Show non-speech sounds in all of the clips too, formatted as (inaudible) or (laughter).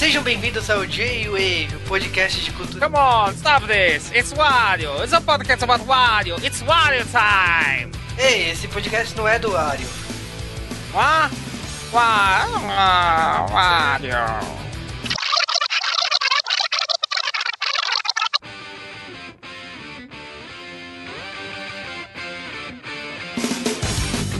Sejam bem-vindos ao J-Wave, o podcast de cultura. Come on, stop this! It's Wario! It's a podcast about Wario! It's Wario time! Ei, esse podcast não é do Wario. What? Wa- Wario!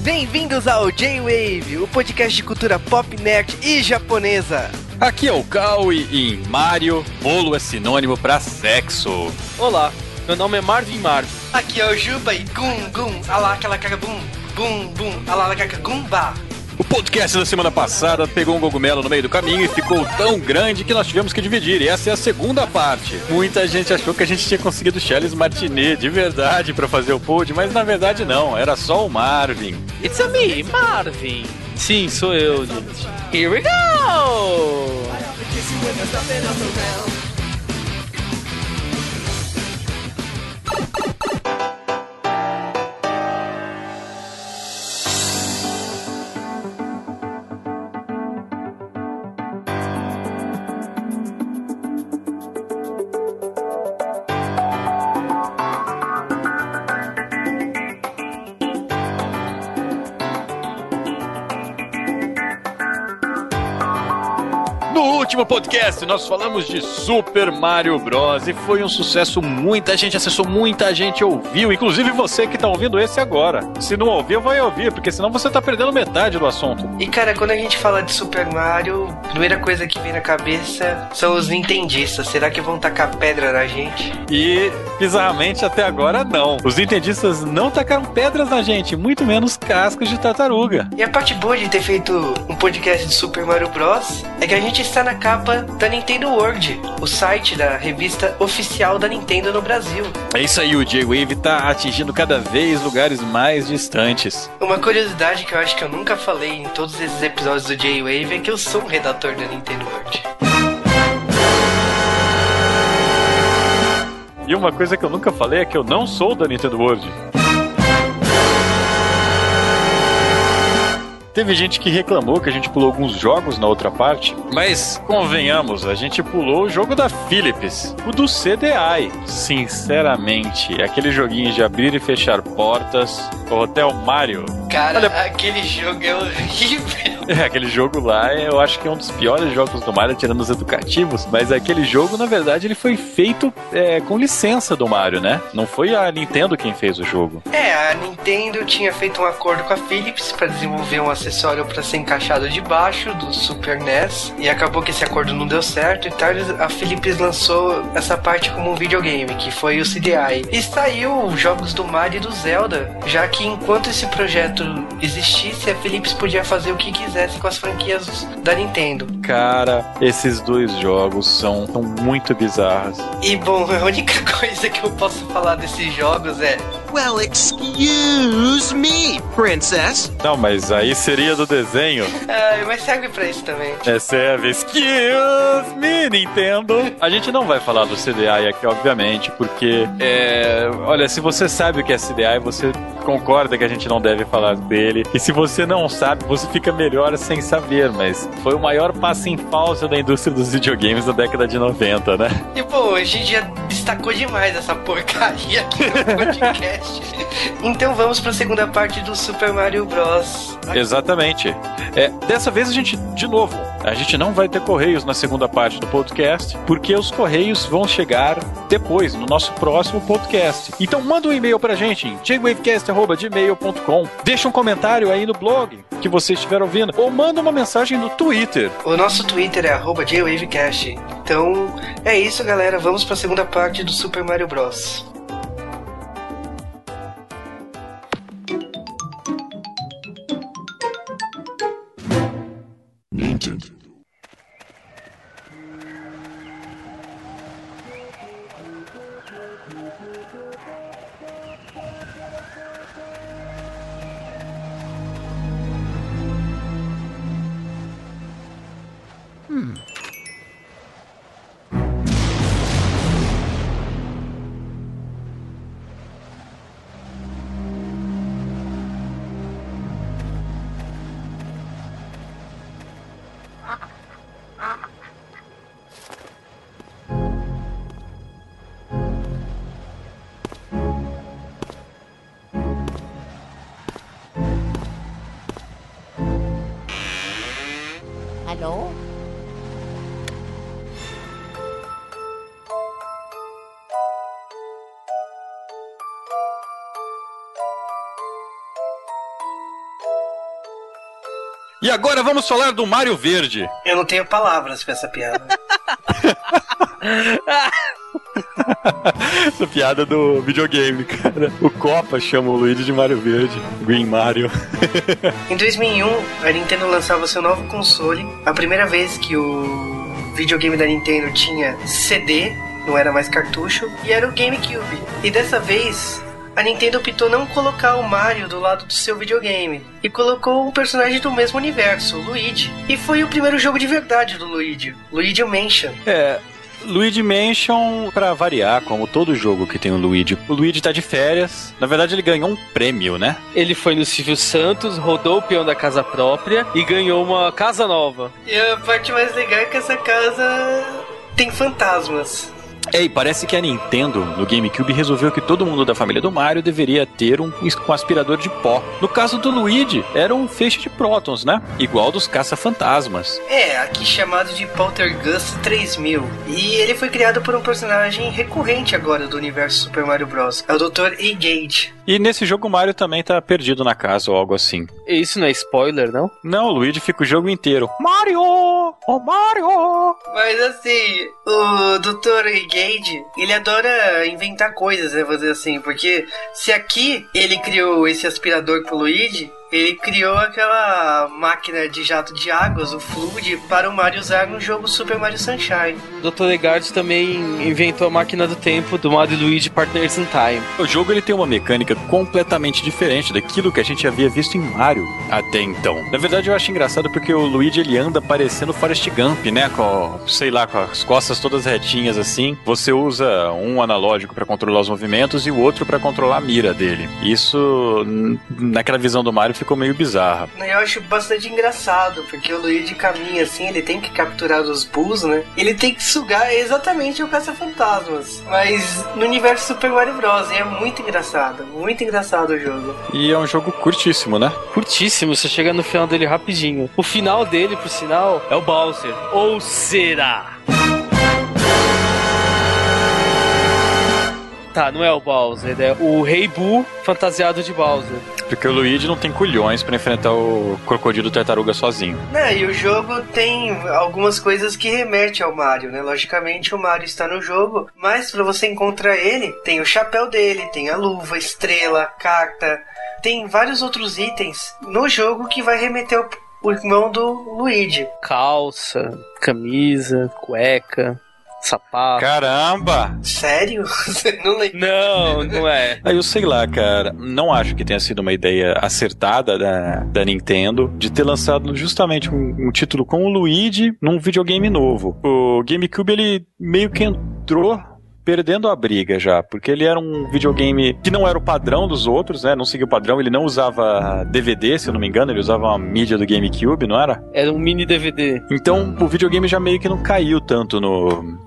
Bem-vindos ao J-Wave, o podcast de cultura pop, nerd e japonesa. Aqui é o Kaui e em Mario, bolo é sinônimo pra sexo. Olá, meu nome é Marvin Marvin. Aqui é o Juba e Gum Gum, alá aquela caca bum, bum bum, alá caca gumba. O podcast da semana passada pegou um cogumelo no meio do caminho e ficou tão grande que nós tivemos que dividir. E essa é a segunda parte. Muita gente achou que a gente tinha conseguido Charles Martinet de verdade pra fazer o pod, mas na verdade não, era só o Marvin. It's a me, Marvin. Sim, sou eu. Here we go! Último podcast, nós falamos de Super Mario Bros. e foi um sucesso. Muita gente acessou, muita gente ouviu, inclusive você que tá ouvindo esse agora. Se não ouviu, vai ouvir, porque senão você tá perdendo metade do assunto. E cara, quando a gente fala de Super Mario, a primeira coisa que vem na cabeça são os nintendistas. Será que vão tacar pedra na gente? E, bizarramente, até agora não. Os nintendistas não tacaram pedras na gente, muito menos cascos de tartaruga. E a parte boa de ter feito um podcast de Super Mario Bros. é que a gente está na capa da Nintendo World, o site da revista oficial da Nintendo no Brasil. É isso aí, o J-Wave tá atingindo cada vez lugares mais distantes. Uma curiosidade que eu acho que eu nunca falei em todos esses episódios do J-Wave é que eu sou um redator da Nintendo World. E uma coisa que eu nunca falei é que eu não sou da Nintendo World. Teve gente que reclamou que a gente pulou alguns jogos na outra parte, mas convenhamos, a gente pulou o jogo da Philips, o do CDI. Sinceramente, aquele joguinho de abrir e fechar portas, o Hotel Mario. Cara, Olha- aquele jogo é horrível. É, (laughs) aquele jogo lá, eu acho que é um dos piores jogos do Mario, tirando os educativos. Mas aquele jogo, na verdade, ele foi feito é, com licença do Mario, né? Não foi a Nintendo quem fez o jogo. É, a Nintendo tinha feito um acordo com a Philips para desenvolver um acessório para ser encaixado debaixo do Super NES e acabou que esse acordo não deu certo e tal, a Philips lançou essa parte como um videogame, que foi o CDI. E saiu os jogos do Mario e do Zelda, já que enquanto esse projeto existisse, a Philips podia fazer o que quisesse com as franquias da Nintendo. Cara, esses dois jogos são, são muito bizarros. E bom, (laughs) a única coisa que eu posso falar desses jogos é Well, excuse me, princess. Não, mas aí seria do desenho. ah, mas serve pra isso também. É vez. Excuse me, Nintendo. A gente não vai falar do CDI aqui, obviamente, porque, é, olha, se você sabe o que é CDI, você concorda que a gente não deve falar dele. E se você não sabe, você fica melhor sem saber, mas foi o maior passo em falso da indústria dos videogames da década de 90, né? E pô, a gente já destacou demais essa porcaria aqui no podcast. Então vamos pra segunda parte do Super Mario Bros. Exatamente. É, dessa vez a gente, de novo, a gente não vai ter correios na segunda parte do podcast, porque os correios vão chegar depois, no nosso próximo podcast. Então manda um e-mail pra gente em jwavecast.gmail.com. Deixa um comentário aí no blog que você estiver ouvindo, ou manda uma mensagem no Twitter. O nosso Twitter é JWavecast. Então é isso, galera. Vamos pra segunda parte do Super Mario Bros. granted. Hmm. Hello? E agora vamos falar do Mario Verde. Eu não tenho palavras pra essa piada. (laughs) Essa piada do videogame, cara. O Copa chama o Luigi de Mario Verde. Green Mario. Em 2001, a Nintendo lançava seu novo console. A primeira vez que o videogame da Nintendo tinha CD, não era mais cartucho, e era o GameCube. E dessa vez, a Nintendo optou não colocar o Mario do lado do seu videogame e colocou um personagem do mesmo universo, o Luigi. E foi o primeiro jogo de verdade do Luigi, Luigi Mansion. É. Luigi Mansion, pra variar, como todo jogo que tem o Luigi. O Luigi tá de férias. Na verdade, ele ganhou um prêmio, né? Ele foi no Silvio Santos, rodou o peão da casa própria e ganhou uma casa nova. E a parte mais legal é que essa casa tem fantasmas. É, e parece que a Nintendo, no GameCube, resolveu que todo mundo da família do Mario deveria ter um, um aspirador de pó. No caso do Luigi, era um feixe de prótons, né? Igual dos caça-fantasmas. É, aqui chamado de Poltergust 3000. E ele foi criado por um personagem recorrente agora do universo Super Mario Bros. É o Dr. E-Gage. E nesse jogo o Mario também tá perdido na casa ou algo assim. E Isso não é spoiler, não? Não, o Luigi fica o jogo inteiro. Mario! Oh, Mario! Mas assim, o Dr. E-Gage, ele adora inventar coisas, né, vou dizer assim. Porque se aqui ele criou esse aspirador pro Luigi, ele criou aquela máquina de jato de águas, o Flood, para o Mario usar no jogo Super Mario Sunshine. Dr. Legard também inventou a máquina do tempo do Mario e Luigi Partners in Time. O jogo ele tem uma mecânica completamente diferente daquilo que a gente havia visto em Mario até então. Na verdade, eu acho engraçado porque o Luigi ele anda parecendo Forrest Gump, né? Com, sei lá, com as costas todas retinhas assim. Você usa um analógico para controlar os movimentos e o outro para controlar a mira dele. Isso, naquela visão do Mario, ficou meio bizarra. Eu acho bastante engraçado, porque o Luigi caminha assim, ele tem que capturar os Bulls, né? Ele tem que sugar exatamente o caça-fantasmas. Mas no universo Super Mario Bros. E é muito engraçado, muito engraçado o jogo. E é um jogo curtíssimo, né? Curtíssimo, você chega no final dele rapidinho. O final dele, por sinal, é o Bowser. Ou será? Tá, não é o Bowser, é o Rei Boo fantasiado de Bowser. Porque o Luigi não tem culhões pra enfrentar o crocodilo tartaruga sozinho. Né, e o jogo tem algumas coisas que remetem ao Mario, né? Logicamente o Mario está no jogo, mas para você encontrar ele, tem o chapéu dele, tem a luva, estrela, carta, tem vários outros itens no jogo que vai remeter ao o irmão do Luigi. Calça, camisa, cueca, sapato. Caramba! Sério? (laughs) Você não lembra? Não, não é. (laughs) Aí eu sei lá, cara. Não acho que tenha sido uma ideia acertada da, da Nintendo de ter lançado justamente um, um título com o Luigi num videogame novo. O GameCube, ele meio que entrou perdendo a briga já, porque ele era um videogame que não era o padrão dos outros, né? Não seguia o padrão, ele não usava DVD, se eu não me engano, ele usava uma mídia do GameCube, não era? Era um mini DVD. Então o videogame já meio que não caiu tanto no,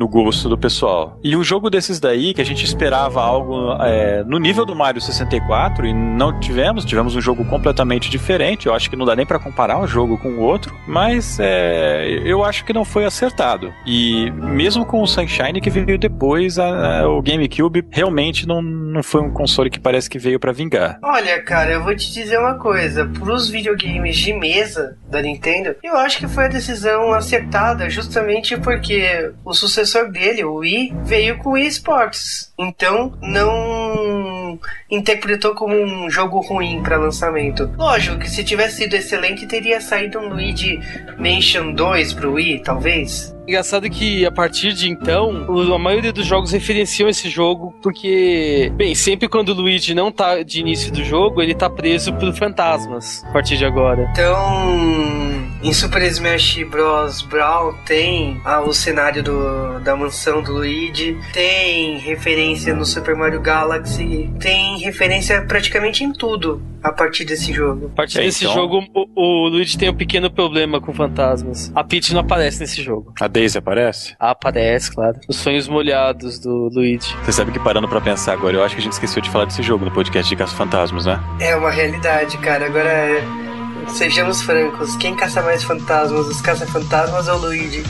no gosto do pessoal. E um jogo desses daí, que a gente esperava algo é, no nível do Mario 64, e não tivemos, tivemos um jogo completamente diferente. Eu acho que não dá nem pra comparar um jogo com o outro, mas é, eu acho que não foi acertado. E mesmo com o Sunshine que veio depois, a- a- o GameCube realmente não, não foi um console que parece que veio pra vingar. Olha, cara, eu vou te dizer uma coisa. Pros videogames de mesa da Nintendo, eu acho que foi a decisão acertada justamente porque o sucessor dele, o Wii, veio com o Wii Sports. Então, não interpretou como um jogo ruim para lançamento. Lógico que se tivesse sido excelente, teria saído um Luigi Mansion 2 pro Wii, talvez. Engraçado que a partir de então, a maioria dos jogos referenciam esse jogo porque, bem, sempre quando o Luigi não tá de início do jogo, ele tá preso por fantasmas a partir de agora. Então, em Super Smash Bros. Brawl tem ah, o cenário do, da mansão do Luigi, tem referência no Super Mario Galaxy, tem referência praticamente em tudo a partir desse jogo. A partir É, desse então- jogo, o, o Luigi tem um pequeno problema com fantasmas. A Peach não aparece nesse jogo. A Daisy aparece? Ah, aparece, claro. Os sonhos molhados do Luigi. Você sabe que parando pra pensar agora, eu acho que a gente esqueceu de falar desse jogo no podcast de Caça Fantasmas, né? É uma realidade, cara. Agora, Sejamos francos, quem caça mais fantasmas, os caça-fantasmas ou Luigi?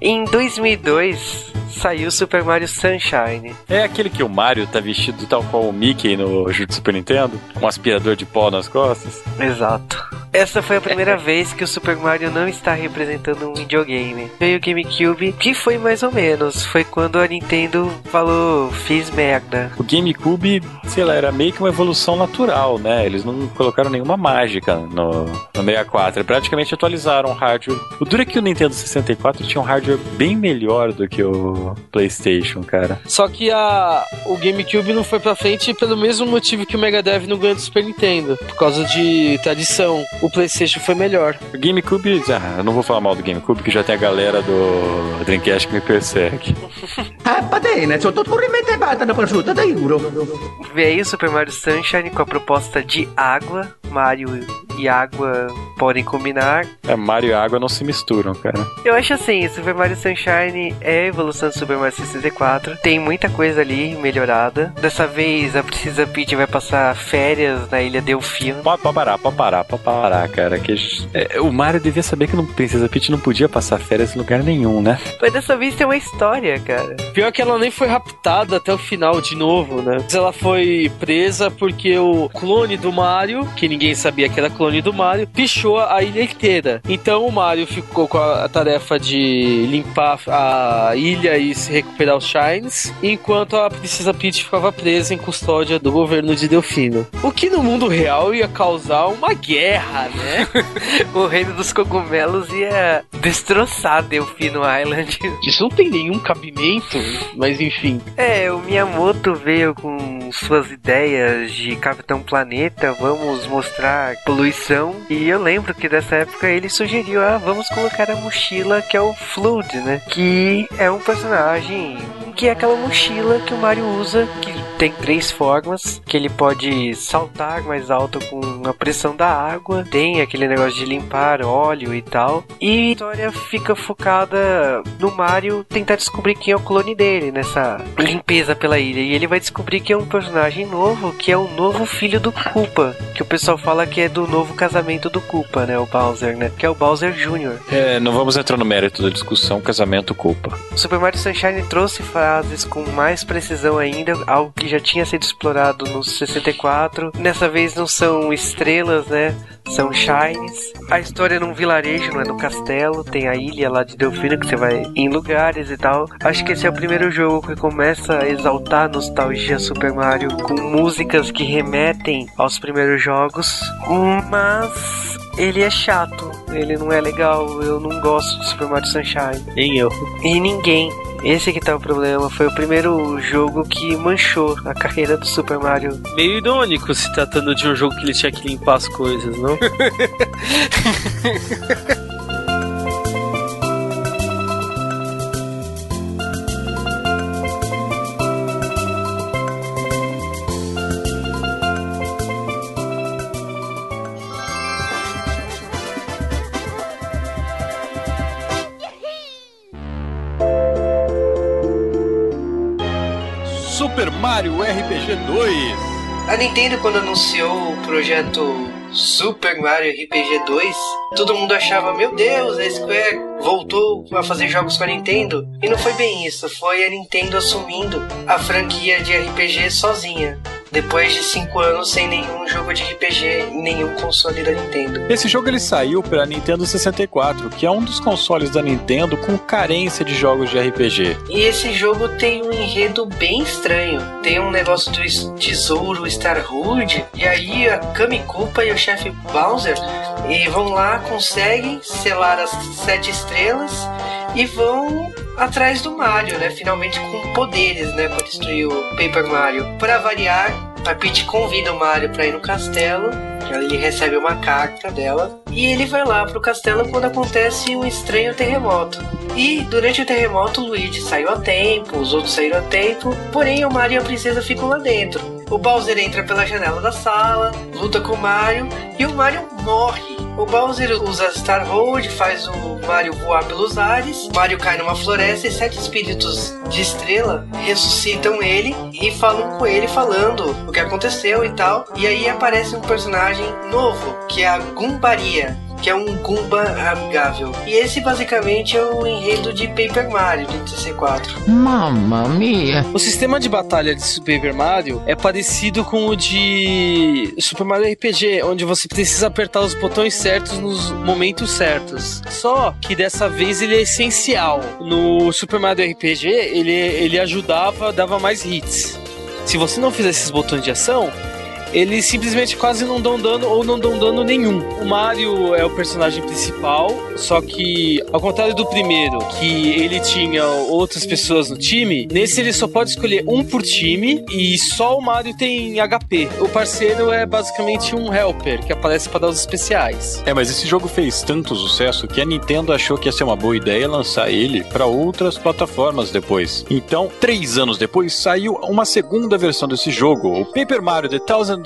Em 2002 saiu Super Mario Sunshine. É aquele que o Mario tá vestido tal qual o Mickey no jogo do Super Nintendo? Com um aspirador de pó nas costas? Exato. Essa foi a primeira (laughs) vez que o Super Mario não está representando um videogame. Veio o GameCube, que foi mais ou menos. Foi quando a Nintendo falou, fiz merda. O GameCube, sei lá, era meio que uma evolução natural, né? Eles não colocaram nenhuma mágica no, no 64. Praticamente atualizaram o hardware. O duro é que o Nintendo 64 tinha um hardware bem melhor do que o PlayStation, cara. Só que a, o GameCube não foi pra frente pelo mesmo motivo que o Mega Drive não ganhou do Super Nintendo. Por causa de tradição. O PlayStation foi melhor. O GameCube, ah, eu não vou falar mal do GameCube, que já tem a galera do Dreamcast que me persegue. (laughs) Ah, bene, sono tutto rimettevata da prosciutto, da euro. Veio o Super Mario Sunshine com a proposta de água. Mario e água podem combinar. É, Mario e água não se misturam, cara. Eu acho assim, Super Mario Sunshine é a evolução do Super Mario 64. Tem muita coisa ali melhorada. Dessa vez a Princesa Peach vai passar férias na ilha Delfino. Pode, pode parar, pode parar, pode parar, cara. Que, é, o Mario devia saber que não, Princesa Peach não podia passar férias em lugar nenhum, né? Mas dessa vez tem uma história, cara. Pior que ela nem foi raptada até o final de novo, né? Ela foi presa porque o clone do Mario, que ninguém sabia que era clone do Mario, pichou a ilha inteira. Então o Mario ficou com a tarefa de limpar a ilha e se recuperar os Shines, enquanto a Princesa Peach ficava presa em custódia do governo de Delfino. O que no mundo real ia causar uma guerra, né? (laughs) o reino dos cogumelos ia destroçar Delfino Island. Isso não tem nenhum cabimento, mas enfim. É, o Miyamoto veio com suas ideias de Capitão Planeta, vamos mostrar poluição. E eu lembro que dessa época ele sugeriu, ah, vamos colocar a mochila que é o Flood, né? Que é um personagem que é aquela mochila que o Mario usa, que tem três formas, que ele pode saltar mais alto com a pressão da água, tem aquele negócio de limpar óleo e tal. E a história fica focada no Mario tentar descobrir quem é o clone dele nessa limpeza pela ilha. E ele vai descobrir que é um personagem novo, que é o novo filho do Koopa, que o pessoal fala que é do novo casamento do Koopa, né, o Bowser, né, que é o Bowser Jr. É, não vamos entrar no mérito da discussão casamento culpa. Super Mario Sunshine trouxe fases com mais precisão ainda, algo que já tinha sido explorado no 64. Dessa vez não são estrelas, né? São shines. A história é num vilarejo, não é no castelo. Tem a ilha lá de Delfino que você vai em lugares e tal. Acho que esse é o primeiro jogo que começa a exaltar a nostalgia Super Mario com músicas que remetem aos primeiros jogos. Mas ele é chato, ele não é legal, eu não gosto de Super Mario Sunshine. Nem eu. E ninguém. Esse que tá o problema. Foi o primeiro jogo que manchou a carreira do Super Mario. Meio irônico se tratando de um jogo que ele tinha que limpar as coisas, não? (laughs) RPG 2. A Nintendo, quando anunciou o projeto Super Mario RPG 2, todo mundo achava, meu Deus, a Square voltou a fazer jogos com a Nintendo. E não foi bem isso, foi a Nintendo assumindo a franquia de RPG sozinha. Depois de 5 anos sem nenhum jogo de RPG em nenhum console da Nintendo. Esse jogo ele saiu para Nintendo 64, que é um dos consoles da Nintendo com carência de jogos de RPG. E esse jogo tem um enredo bem estranho. Tem um negócio do es- tesouro Starhood, e aí a Kami Koopa e o chefe Bowser e vão lá, conseguem selar as sete estrelas e vão atrás do Mario, né? Finalmente com poderes, né? Pra destruir o Paper Mario. Pra variar, a Peach convida o Mario pra ir no castelo. Ele recebe uma carta dela e ele vai lá pro castelo quando acontece um estranho terremoto. E durante o terremoto, o Luigi saiu a tempo, os outros saíram a tempo, porém o Mario e a princesa ficam lá dentro. O Bowser entra pela janela da sala, luta com o Mario e o Mario morre. O Bowser usa Star Road, faz o Mario voar pelos ares. Mario cai numa floresta e sete espíritos de estrela ressuscitam ele e falam com ele falando o que aconteceu e tal. E aí aparece um personagem novo, que é a Gumbaria que é um Goomba amigável. E esse basicamente é o enredo de Paper Mario de 64. Mamma mia. O sistema de batalha de Super Mario é parecido com o de Super Mario RPG, onde você precisa apertar os botões certos nos momentos certos. Só que dessa vez ele é essencial. No Super Mario RPG, ele, ele ajudava, dava mais hits. Se você não fizer esses botões de ação, eles simplesmente quase não dão dano ou não dão dano nenhum. O Mario é o personagem principal, só que ao contrário do primeiro, que ele tinha outras pessoas no time, nesse ele só pode escolher um por time e só o Mario tem HP. O parceiro é basicamente um helper que aparece para dar os especiais. É, mas esse jogo fez tanto sucesso que a Nintendo achou que ia ser uma boa ideia lançar ele para outras plataformas depois. Então, três anos depois, saiu uma segunda versão desse jogo, o Paper Mario The Thousand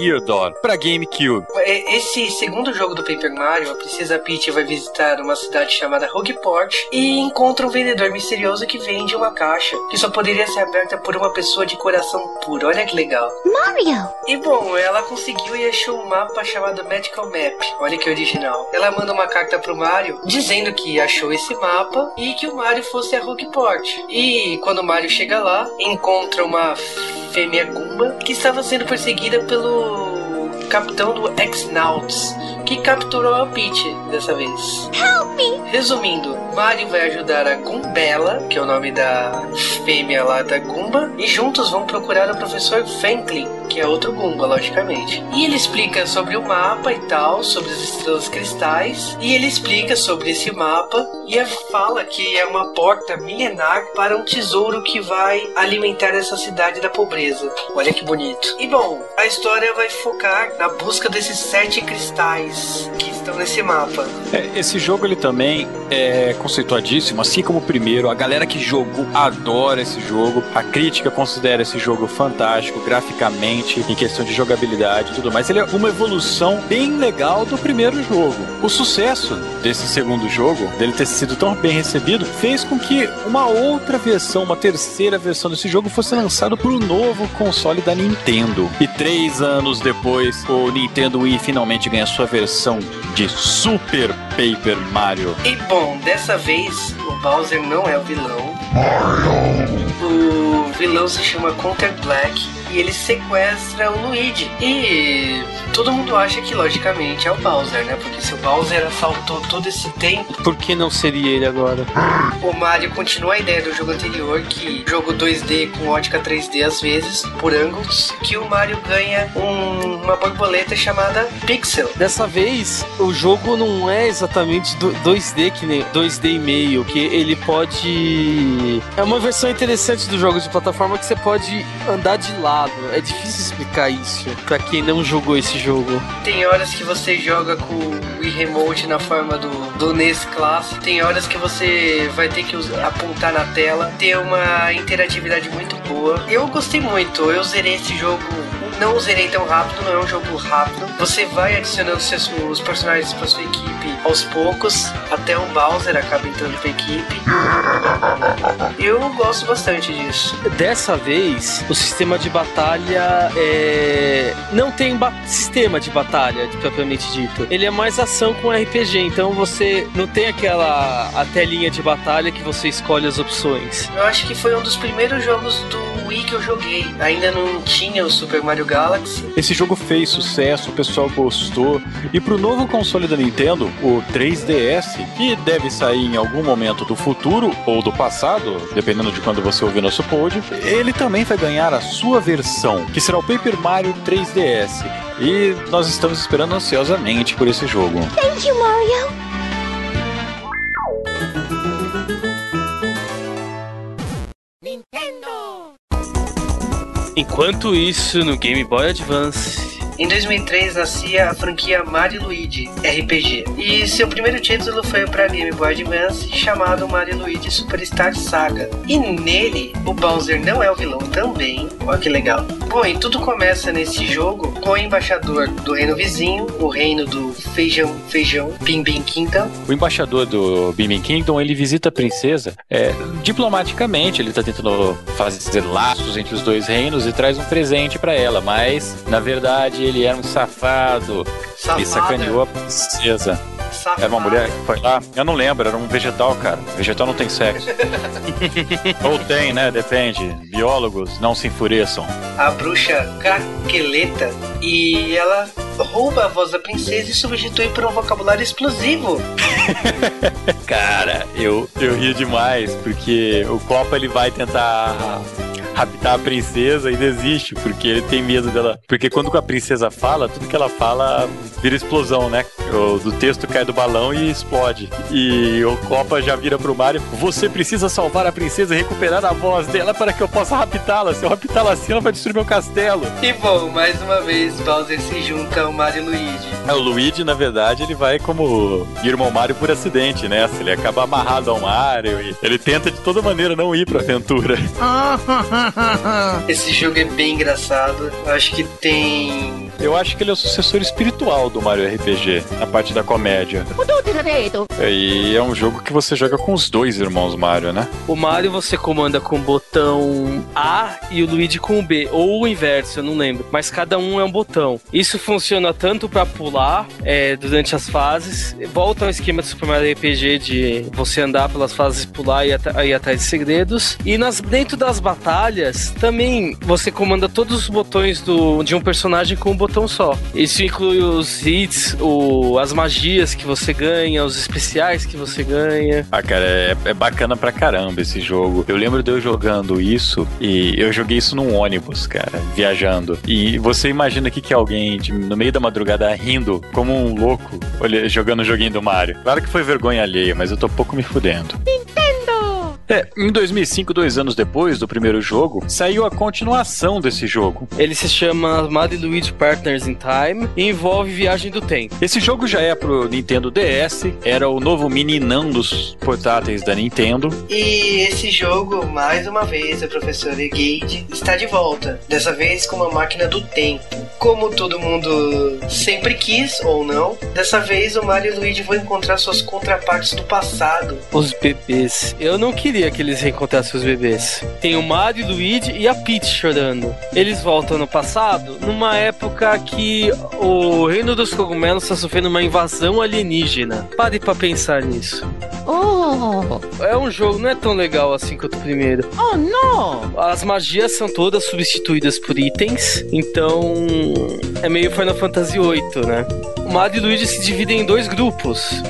Para GameCube. É, Esse segundo jogo do Paper Mario, a Princesa Peach vai visitar uma cidade chamada Rogueport e encontra um vendedor misterioso que vende uma caixa que só poderia ser aberta por uma pessoa de coração puro. Olha que legal. Mario! E bom, ela conseguiu e achou um mapa chamado Magical Map. Olha que original. Ela manda uma carta pro Mario dizendo que achou esse mapa e que o Mario fosse a Rogueport. E quando o Mario chega lá, encontra uma fêmea Goomba que estava sendo perseguida pelo capitão do X-Nauts, que capturou a Peach dessa vez. Help me! Resumindo, Mario vai ajudar a Gumbella, que é o nome da fêmea lá da Goomba, e juntos vão procurar o professor Franklin, que é outro Goomba, logicamente. E ele explica sobre o mapa e tal, sobre as estrelas cristais, e ele explica sobre esse mapa e fala que é uma porta milenar para um tesouro que vai alimentar essa cidade da pobreza. Olha que bonito. E bom, a história vai focar na busca desses sete cristais que estão nesse mapa. É, esse jogo ele também é conceituadíssimo, assim como o primeiro. A galera que jogou adora esse jogo. A crítica considera esse jogo fantástico, graficamente, em questão de jogabilidade e tudo mais. Ele é uma evolução bem legal do primeiro jogo. O sucesso desse segundo jogo, dele ter sido tão bem recebido, fez com que uma outra versão, uma terceira versão desse jogo fosse lançado para o novo console da Nintendo. E três anos depois, o Nintendo Wii finalmente ganha sua versão de Super Paper Mario. E bom, dessa vez o Bowser não é o vilão. O vilão se chama Counter Black e ele sequestra o Luigi. E todo mundo acha que logicamente é o Bowser, né? Porque se o Bowser assaltou todo esse tempo, Por que não seria ele agora? o Mario continua a ideia do jogo anterior, que jogo 2D com ótica 3D às vezes, por ângulos, que o Mario ganha um- uma borboleta chamada Pixel. Dessa vez, o jogo não é exatamente do- 2D que nem 2D e meio, que ele pode. É uma versão interessante do jogo de plataforma que você pode andar de lado. É difícil explicar isso pra quem não jogou esse jogo. Tem horas que você joga com o Wii Remote na forma do, do NES Classic. Tem horas que você vai ter que apontar na tela. Tem uma interatividade muito boa. Eu gostei muito. Eu zerei esse jogo. Não zerei tão rápido, não é um jogo rápido. Você vai adicionando seus, os personagens para sua equipe aos poucos, até o Bowser acaba entrando pra equipe. Eu gosto bastante disso. Dessa vez, o sistema de batalha é... não tem ba- sistema de batalha, propriamente dito. Ele é mais ação com RPG, então você não tem aquela a telinha de batalha que você escolhe as opções. Eu acho que foi um dos primeiros jogos do Wii que eu joguei. Ainda não tinha o Super Mario Galaxy. Esse jogo fez sucesso, o pessoal gostou. E pro novo console da Nintendo, o 3DS, que deve sair em algum momento do futuro ou do passado, dependendo de quando você ouvir nosso pod, ele também vai ganhar a sua versão, que será o Paper Mario 3DS. E nós estamos esperando ansiosamente por esse jogo. Thank you, Mario! Enquanto isso, no Game Boy Advance, Em 2003 nascia a franquia Mario Luigi RPG. E seu primeiro título foi para Game Boy Advance, chamado Mario Luigi Superstar Saga. E nele, o Bowser não é o vilão também. Olha que legal. Bom, e tudo começa nesse jogo com o embaixador do reino vizinho, o reino do feijão, feijão, Bim Bim Kingdom. O embaixador do Beaming Kingdom, ele visita a princesa é, diplomaticamente, ele tá tentando fazer laços entre os dois reinos e traz um presente pra ela, mas na verdade ele era um safado. Safada. E sacaneou a princesa. Safada. Era uma mulher que foi lá? Eu não lembro, era um vegetal, cara. Vegetal não tem sexo. (laughs) Ou tem, né? Depende. Biólogos não se enfureçam. a bruxa craqueleta e ela rouba a voz da princesa e substitui por um vocabulário explosivo. (laughs) Cara, eu, eu ri demais, porque o Copa ele vai tentar raptar a princesa e desiste, porque ele tem medo dela. Porque quando a princesa fala, tudo que ela fala vira explosão, né? O do texto cai do balão e explode. E o Copa já vira pro Mario: Você precisa salvar a princesa e recuperar a voz dela para que eu possa raptá-la. Se eu raptá-la assim, ela vai destruir meu castelo. E bom, mais uma vez Bowser se junta ao Mario e Luigi. É, o Luigi, na verdade, ele vai como irmão Mario por acidente, né? Ele acaba amarrado ao Mario e ele tenta de toda maneira não ir pra aventura. (laughs) (laughs) Esse jogo é bem engraçado. Eu acho que tem. Eu acho que ele é o sucessor espiritual do Mario RPG, na parte da comédia. E é um jogo que você joga com os dois irmãos Mario, né? O Mario você comanda com o botão A e o Luigi com o B, ou o inverso, eu não lembro. Mas cada um é um botão. Isso funciona tanto pra pular é, durante as fases, volta ao esquema do Super Mario RPG de você andar pelas fases, pular e ir atrás de segredos. E nas, dentro das batalhas, também você comanda todos os botões do, de um personagem com um botão só. Isso inclui os hits, o, as magias que você ganha, os especiais que você ganha. Ah, cara, é, é bacana pra caramba esse jogo. Eu lembro de eu jogando isso e eu joguei isso num ônibus, cara, viajando. E você imagina aqui que alguém de- no meio da madrugada rindo como um louco, olha, jogando o joguinho do Mario. Claro que foi vergonha alheia, mas eu tô pouco me fudendo. É, em 2005, dois anos depois do primeiro jogo, saiu a continuação desse jogo. Ele se chama Mario e Luigi Partners in Time e envolve viagem do tempo. Esse jogo já é pro Nintendo DS, era o novo meninão dos portáteis da Nintendo. E esse jogo, mais uma vez, o professor Gage está de volta. Dessa vez com uma máquina do tempo. Como todo mundo sempre quis, ou não, dessa vez o Mario e o Luigi vão encontrar suas contrapartes do passado. Os bebês. Eu não queria que eles reencontrassem os bebês. Tem o Mario, o Luigi e a Peach chorando. Eles voltam no passado, numa época que o Reino dos Cogumelos está sofrendo uma invasão alienígena. Pare pra pensar nisso. Oh, É um jogo, não é tão legal assim quanto o primeiro. oh no! As magias são todas substituídas por itens, então é meio Final Fantasy VIII, né? O Mario e o Luigi se dividem em dois grupos.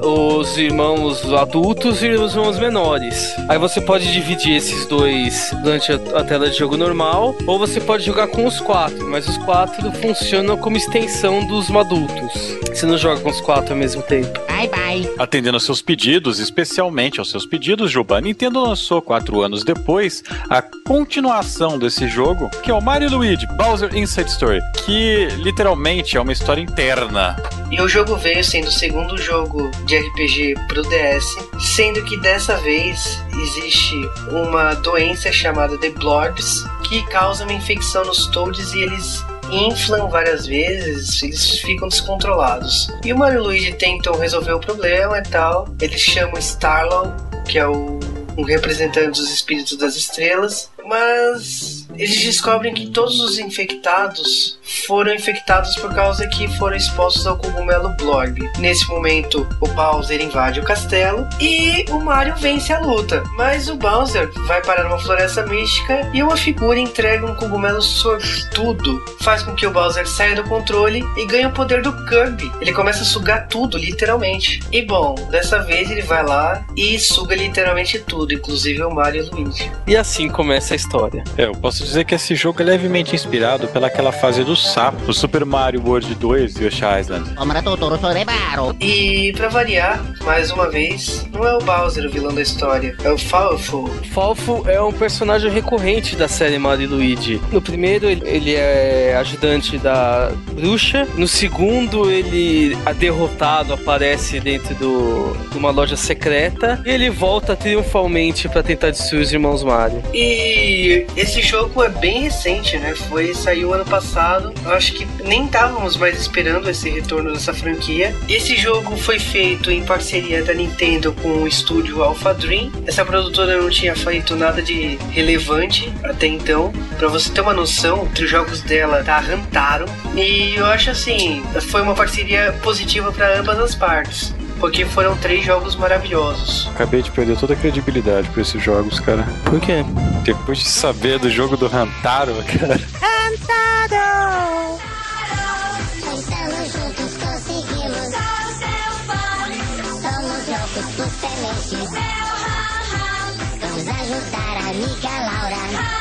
Os irmãos adultos e os irmãos menores. Aí você pode dividir esses dois durante a, a tela de jogo normal, ou você pode jogar com os quatro, mas os quatro funcionam como extensão dos adultos. Você não joga com os quatro ao mesmo tempo. Bye bye. Atendendo aos seus pedidos, especialmente aos seus pedidos, Juba, a Nintendo lançou quatro anos depois a continuação desse jogo, que é o Mario Luigi Bowser Inside Story, que literalmente é uma história interna. E o jogo veio sendo o segundo jogo de RPG pro DS, sendo que dessa vez existe uma doença chamada The Blorbs, que causa uma infecção nos Toads e eles inflam várias vezes, eles ficam descontrolados. E o Mario e o Luigi tentam resolver o problema e tal. Eles chamam Starlaw, que é o um representante dos espíritos das estrelas, mas eles descobrem que todos os infectados foram infectados por causa que foram expostos ao cogumelo Blorb. Nesse momento, o Bowser invade o castelo e o Mario vence a luta. Mas o Bowser vai parar numa floresta mística e uma figura entrega um cogumelo sortudo. Faz com que o Bowser saia do controle e ganhe o poder do Kirby. Ele começa a sugar tudo, literalmente. E bom, dessa vez ele vai lá e suga literalmente tudo, inclusive o Mario e o Luigi. E assim começa a história. É, eu posso dizer que esse jogo é levemente inspirado pelaquela fase do sapo, do Super Mario World 2 e Yoshi Island. E pra variar, mais uma vez, não é o Bowser o vilão da história, é o Falfo. Falfo é um personagem recorrente da série Mario e Luigi. No primeiro, ele- é ajudante da bruxa. No segundo, ele, a derrotado, aparece dentro do, de uma loja secreta. E ele volta triunfalmente pra tentar destruir os irmãos Mario. E esse jogo é bem recente, né? Foi saiu ano passado. Eu acho que nem estávamos mais esperando esse retorno dessa franquia. Esse jogo foi feito em parceria da Nintendo com o estúdio Alpha Dream. Essa produtora não tinha feito nada de relevante até então. Pra você ter uma noção, entre os jogos dela tá Rantaro. E eu acho assim, foi uma parceria positiva para ambas as partes. Porque foram três jogos maravilhosos. Acabei de perder toda a credibilidade por esses jogos, cara. Por quê? Depois de saber do jogo do Rantaro, cara. Estamos juntos, conseguimos. Somos loucos por sementes. Vamos ajudar a amiga Laura.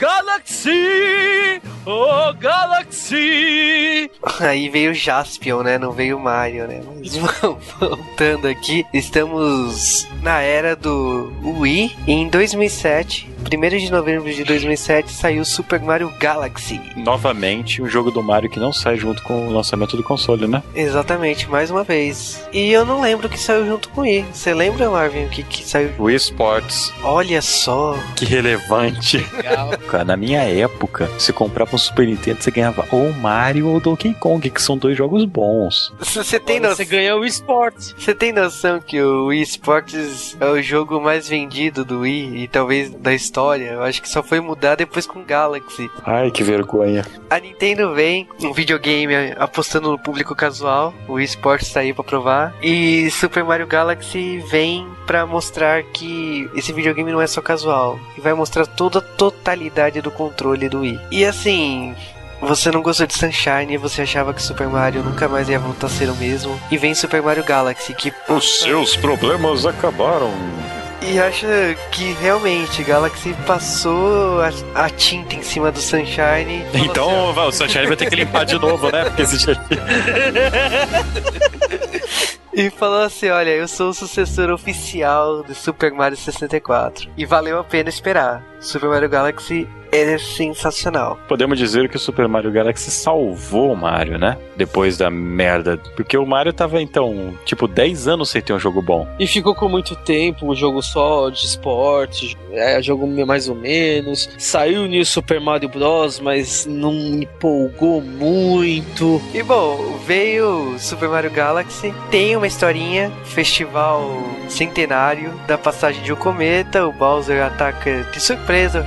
Galaxy! Oh, Galaxy! (laughs) Aí veio Jaspion, né? Não veio Mario, né? Mas (laughs) voltando aqui, estamos na era do Wii. Em 2007, 1 de novembro de 2007, saiu Super Mario Galaxy. Novamente, um jogo do Mario que não sai junto com o lançamento do console, né? Exatamente, mais uma vez. E eu não lembro o que saiu junto com o Wii. Você lembra, Marvin, o que, que saiu? Wii Sports, Olha só. que relevante. Cara, na minha época, se comprava um Super Nintendo, você ganhava ou Mario ou Donkey Kong, que são dois jogos bons. Você tem, Agora no... Você ganha o esporte. você tem noção que o Wii Sports é o jogo mais vendido do Wii e talvez da história? Eu acho que só foi mudar depois com Galaxy. Ai, que vergonha. A Nintendo vem, um videogame apostando no público casual, o Wii Sports tá aí pra provar, e Super Mario Galaxy vem pra mostrar que esse videogame não é só casual, e vai mostrar toda a totalidade do controle do Wii. E assim, você não gostou de Sunshine e você achava que Super Mario nunca mais ia voltar a ser o mesmo, e vem Super Mario Galaxy, que Os seus problemas acabaram. E acha que realmente Galaxy passou a, a tinta em cima do Sunshine. assim, Então, vai, o Sunshine vai ter que limpar de novo, né? Porque esse E falou assim: Olha, eu sou o sucessor oficial do Super Mario 64. E valeu a pena esperar. Super Mario Galaxy é sensacional. Podemos dizer que o Super Mario Galaxy salvou o Mario, né? Depois da merda. Porque o Mario tava, então, tipo, 10 anos sem ter um jogo bom. E ficou com muito tempo, um jogo só de esporte, é, jogo mais ou menos. Saiu o New Super Mario Bros, mas não empolgou muito. E bom, veio Super Mario Galaxy, tem uma historinha, festival centenário da passagem de um cometa, o Bowser ataca surpresa.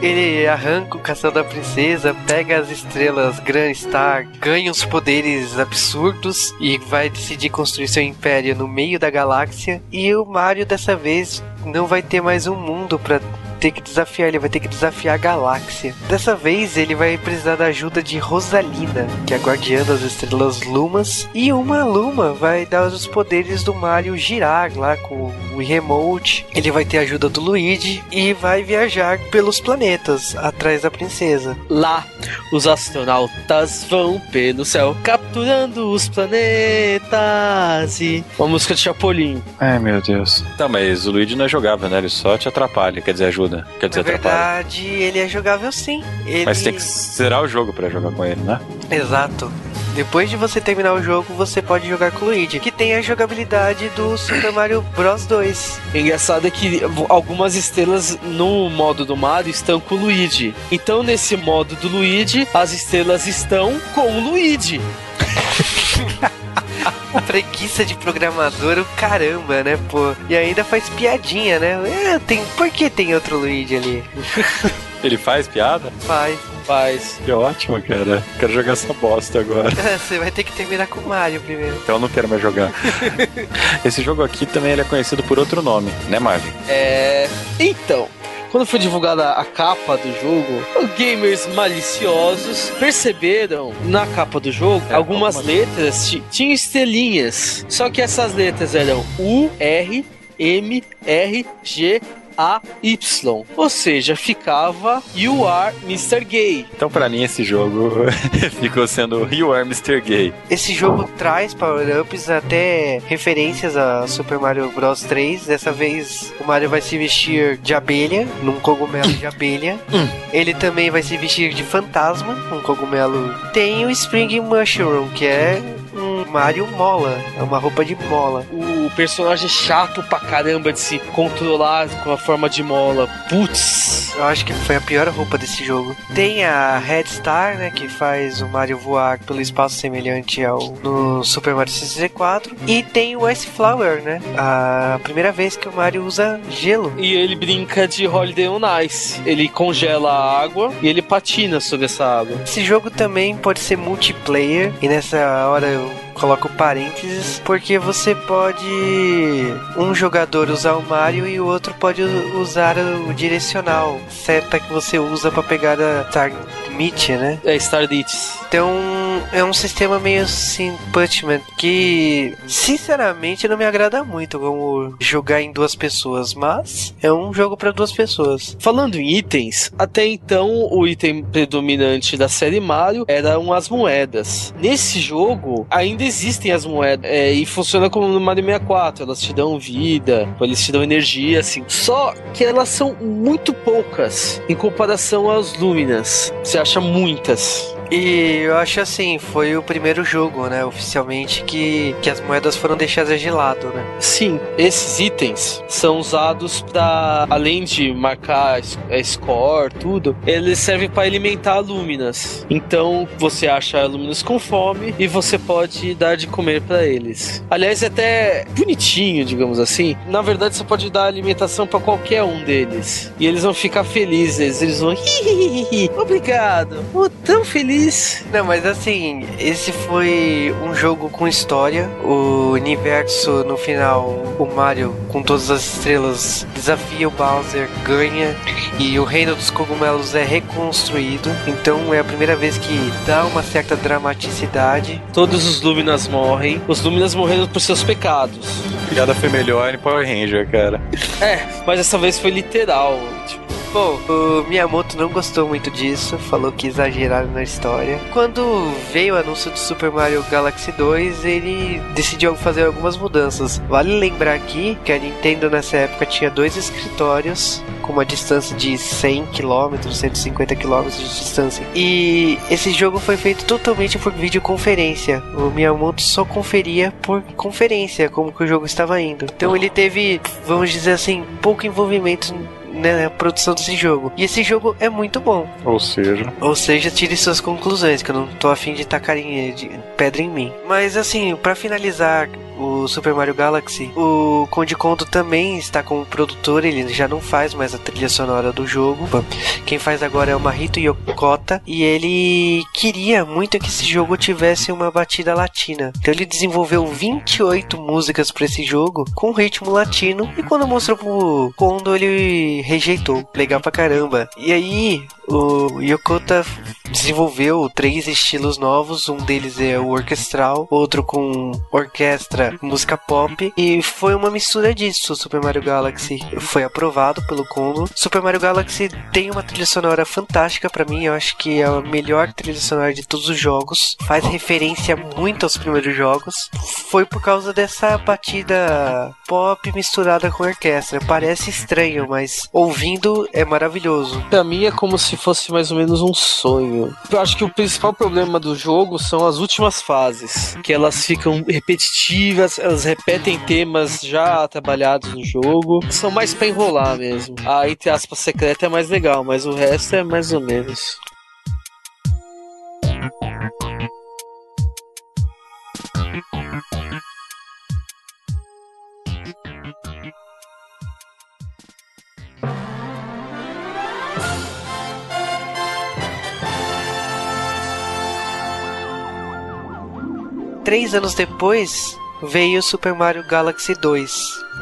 Ele arranca o castelo da princesa, pega as estrelas Grand Star, ganha os poderes absurdos e vai decidir construir seu império no meio da galáxia. E o Mario dessa vez não vai ter mais um mundo pra ter que desafiar, ele vai ter que desafiar a galáxia. Dessa vez ele vai precisar da ajuda de Rosalina, que é a guardiã das estrelas Lumas, e uma Luma vai dar os poderes do Mario girar lá com o remote. Ele vai ter a ajuda do Luigi e vai viajar pelos planetas atrás da princesa. Lá, os astronautas vão pelo céu capturando os planetas e uma música de Chapolin. Ai, meu Deus. Tá, mas o Luigi não é jogável, né? Ele só te atrapalha, quer dizer, ajuda. Quer dizer, Na atrapalha. verdade, ele é jogável sim. Ele... Mas tem que zerar o jogo pra jogar com ele, né? Exato. Depois de você terminar o jogo, você pode jogar com o Luigi, que tem a jogabilidade do Super Mario Bros 2. O engraçado é que algumas estrelas no modo do Mario estão com o Luigi. Então, nesse modo do Luigi, as estrelas estão com o Luigi. (laughs) Preguiça de programador, o caramba, né, pô? E ainda faz piadinha, né? É, tem... Por que tem outro Luigi ali? (laughs) Ele faz piada? Faz. Faz. Que ótimo, cara. Quero jogar essa bosta agora. (laughs) Você vai ter que terminar com o Mario primeiro. Então eu não quero mais jogar. (laughs) Esse jogo aqui também ele é conhecido por outro nome, né, Marvin? É. Então. Quando foi divulgada a capa do jogo, os gamers maliciosos perceberam na capa do jogo É, algumas algumas- letras ti- tinham estrelinhas. Só que essas letras eram U, R, M, R, G, Y. Ou seja, ficava You are Mr. Gay. Então, pra mim, esse jogo (laughs) ficou sendo You Are Mr. Gay. Esse jogo traz power-ups até referências a Super Mario Bros 3. Dessa vez o Mario vai se vestir de abelha, num cogumelo de abelha. Ele também vai se vestir de fantasma, um cogumelo. Tem o Spring Mushroom, que é um Mario mola, é uma roupa de mola. O personagem chato pra caramba de se controlar com a forma de mola. Putz. Eu acho que foi a pior roupa desse jogo. Tem a Red Star, né, que faz o Mario voar pelo espaço semelhante ao no Super Mario 64. E tem o Ice Flower, né, a primeira vez que o Mario usa gelo. E ele brinca de Holiday on Ice. Ele congela a água e ele patina sobre essa água. Esse jogo também pode ser multiplayer, e nessa hora eu coloco parênteses, porque você pode um jogador usar o Mario e o outro pode usar o direcional, seta que você usa pra pegar a Tarmit, né? É Stardits. Então é um sistema meio assim, Punchman, que sinceramente não me agrada muito como jogar em duas pessoas, mas é um jogo pra duas pessoas. Falando em itens, até então o item predominante da série Mario eram as moedas. Nesse jogo ainda existem as moedas é, e funciona como no Mario 64. Elas te dão vida, eles te dão energia, assim. Só que elas são muito poucas em comparação às Luminas. Você acha muitas. E eu acho assim, foi o primeiro jogo, né, oficialmente, que, que as moedas foram deixadas de lado, né? Sim, esses itens são usados para além de marcar a score, tudo, eles servem para alimentar luminas. Então você acha luminas com fome e você pode dar de comer para eles. Aliás, é até bonitinho, digamos assim. Na verdade, você pode dar alimentação para qualquer um deles e eles vão ficar felizes. Eles vão, "Hihihihi, obrigado, oh, tão feliz. Não, mas assim, esse foi um jogo com história. O universo, no final, o Mario, com todas as estrelas, desafia o Bowser, ganha. E o reino dos cogumelos é reconstruído. Então é a primeira vez que dá uma certa dramaticidade. Todos os luminas morrem. Os luminas morreram por seus pecados. A piada foi melhor em Power Ranger, cara. É, mas dessa vez foi literal. Tipo, Bom, o Miyamoto não gostou muito disso, falou que exageraram na história. Quando veio o anúncio do Super Mario Galaxy 2, ele decidiu fazer algumas mudanças. Vale lembrar aqui que a Nintendo nessa época tinha dois escritórios com uma distância de 100 km, 150 km de distância. E esse jogo foi feito totalmente por videoconferência. O Miyamoto só conferia por conferência como que o jogo estava indo. Então ele teve, vamos dizer assim, pouco envolvimento né, na produção desse jogo. E esse jogo é muito bom. Ou seja, Ou seja, tire suas conclusões, que eu não tô afim de tacar em- de pedra em mim. Mas assim, pra finalizar o Super Mario Galaxy, o Conde Kondo também está como produtor, ele já não faz mais a trilha sonora do jogo. Quem faz agora é o Mahito Yokota e ele queria muito que esse jogo tivesse uma batida latina. Então ele desenvolveu 28 músicas para esse jogo com ritmo latino e quando mostrou pro Kondo ele rejeitou. Legal pra caramba. E aí o Yokota desenvolveu três estilos novos, um deles é o orquestral, outro com orquestra, música pop, e foi uma mistura disso. Super Mario Galaxy foi aprovado pelo Kondo. Super Mario Galaxy tem uma trilha sonora fantástica pra mim, eu acho que é a melhor trilha sonora de todos os jogos. Faz referência muito aos primeiros jogos. Foi por causa dessa batida pop misturada com orquestra. Parece estranho, mas ouvindo é maravilhoso. pra mim é como se fosse mais ou menos um sonho. Eu acho que o principal problema do jogo são as últimas fases, que elas ficam repetitivas, elas repetem temas já trabalhados no jogo. São mais pra enrolar mesmo. A entre aspas secreta é mais legal, mas o resto é mais ou menos. Três anos depois veio Super Mario Galaxy 2,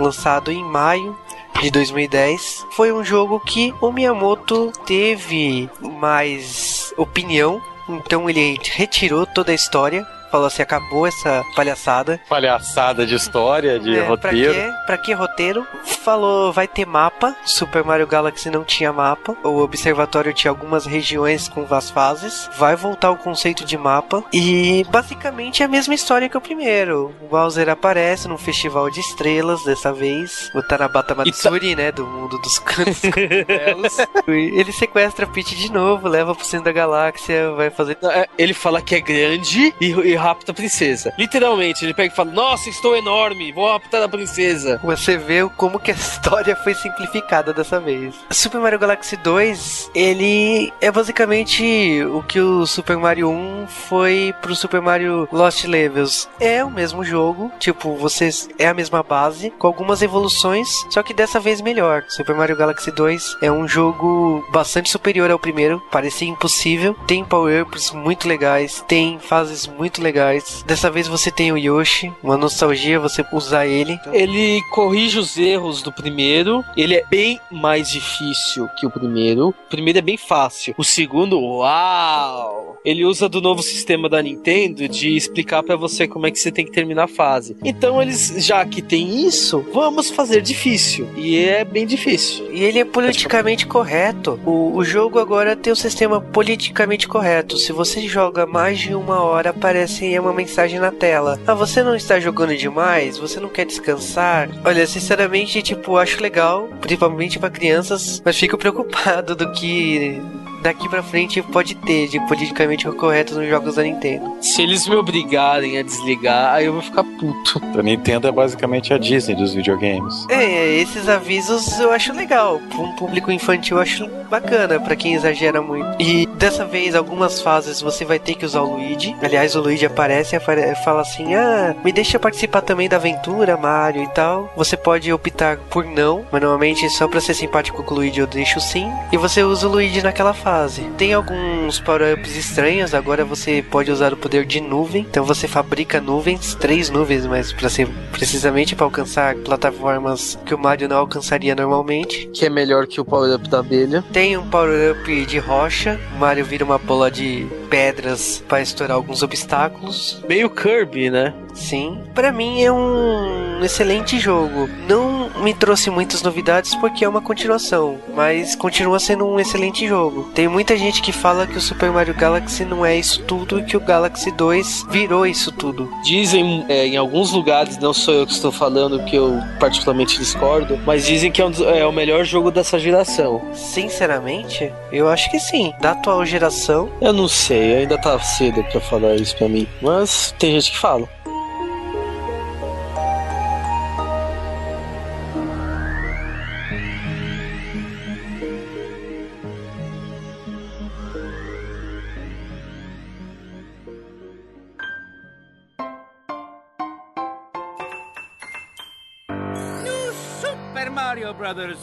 lançado em maio de 2010. Foi um jogo que o Miyamoto teve mais opinião, então ele retirou toda a história. Falou assim: acabou essa palhaçada. Palhaçada de história, de É, pra roteiro. quê? Pra que roteiro? Falou, vai ter mapa. Super Mario Galaxy não tinha mapa. O observatório tinha algumas regiões com as fases. Vai voltar o conceito de mapa. E basicamente é a mesma história que o primeiro. O Bowser aparece num festival de estrelas dessa vez. O Tanabata Matsuri, né? Do mundo dos cantos. (laughs) Ele sequestra a Peach de novo, leva pro centro da galáxia, vai fazer. É, Ele fala que é grande e, e rapta a princesa. Literalmente, ele pega e fala: Nossa, estou enorme, vou raptar a princesa. Você vê como que a história foi simplificada dessa vez. Super Mario Galaxy 2, ele é basicamente o que o Super Mario 1 foi pro Super Mario Lost Levels. É o mesmo jogo, tipo, vocês é a mesma base, com algumas evoluções, só que dessa vez melhor. Super Mario Galaxy 2 é um jogo bastante superior ao primeiro, parecia impossível. Tem power-ups muito legais, tem fases muito legais. Dessa vez você tem o Yoshi, uma nostalgia você usar ele. Ele corrige os erros do primeiro. Ele é bem mais difícil que o primeiro. O primeiro é bem fácil. O segundo, uau! Ele usa do novo sistema da Nintendo de explicar pra você como é que você tem que terminar a fase. Então eles, já que tem isso, vamos fazer difícil. E é bem difícil. E ele é politicamente correto. O, o jogo agora tem o sistema politicamente correto. Se você joga mais de uma hora, aparece uma mensagem na tela. Ah, você não está jogando demais? Você não quer descansar? Olha, sinceramente, tipo, acho legal, principalmente para crianças, mas fico (laughs) preocupado do que daqui pra frente pode ter de politicamente correto nos jogos da Nintendo. Se eles me obrigarem a desligar, aí eu vou ficar puto. A Nintendo é basicamente a Disney dos videogames. É, esses avisos eu acho legal. Pra um público infantil eu acho bacana, pra quem exagera muito. E dessa vez, algumas fases você vai ter que usar o Luigi. Aliás, o Luigi aparece e fala assim: Ah, me deixa participar também da aventura, Mario e tal. Você pode optar por não, mas normalmente só pra ser simpático com o Luigi eu deixo sim. E você usa o Luigi naquela fase. Tem alguns power-ups estranhos, agora você pode usar o poder de nuvem. Então você fabrica nuvens, três nuvens, mas pra ser precisamente para alcançar plataformas que o Mario não alcançaria normalmente. Que é melhor que o power-up da abelha. Tem um power-up de rocha, o Mario vira uma bola de pedras para estourar alguns obstáculos. Meio Kirby, né? Sim, Pra mim é um excelente jogo. Não me trouxe muitas novidades porque é uma continuação, mas continua sendo um excelente jogo. Tem muita gente que fala que o Super Mario Galaxy não é isso tudo e que o Galaxy 2 virou isso tudo. Dizem é, em alguns lugares, não sou eu que estou falando, que eu particularmente discordo, mas dizem que é, um dos- é o melhor jogo dessa geração. Sinceramente, eu acho que sim. Da atual geração, Eu não sei, ainda tá cedo pra falar isso pra mim, mas tem gente que fala. Mario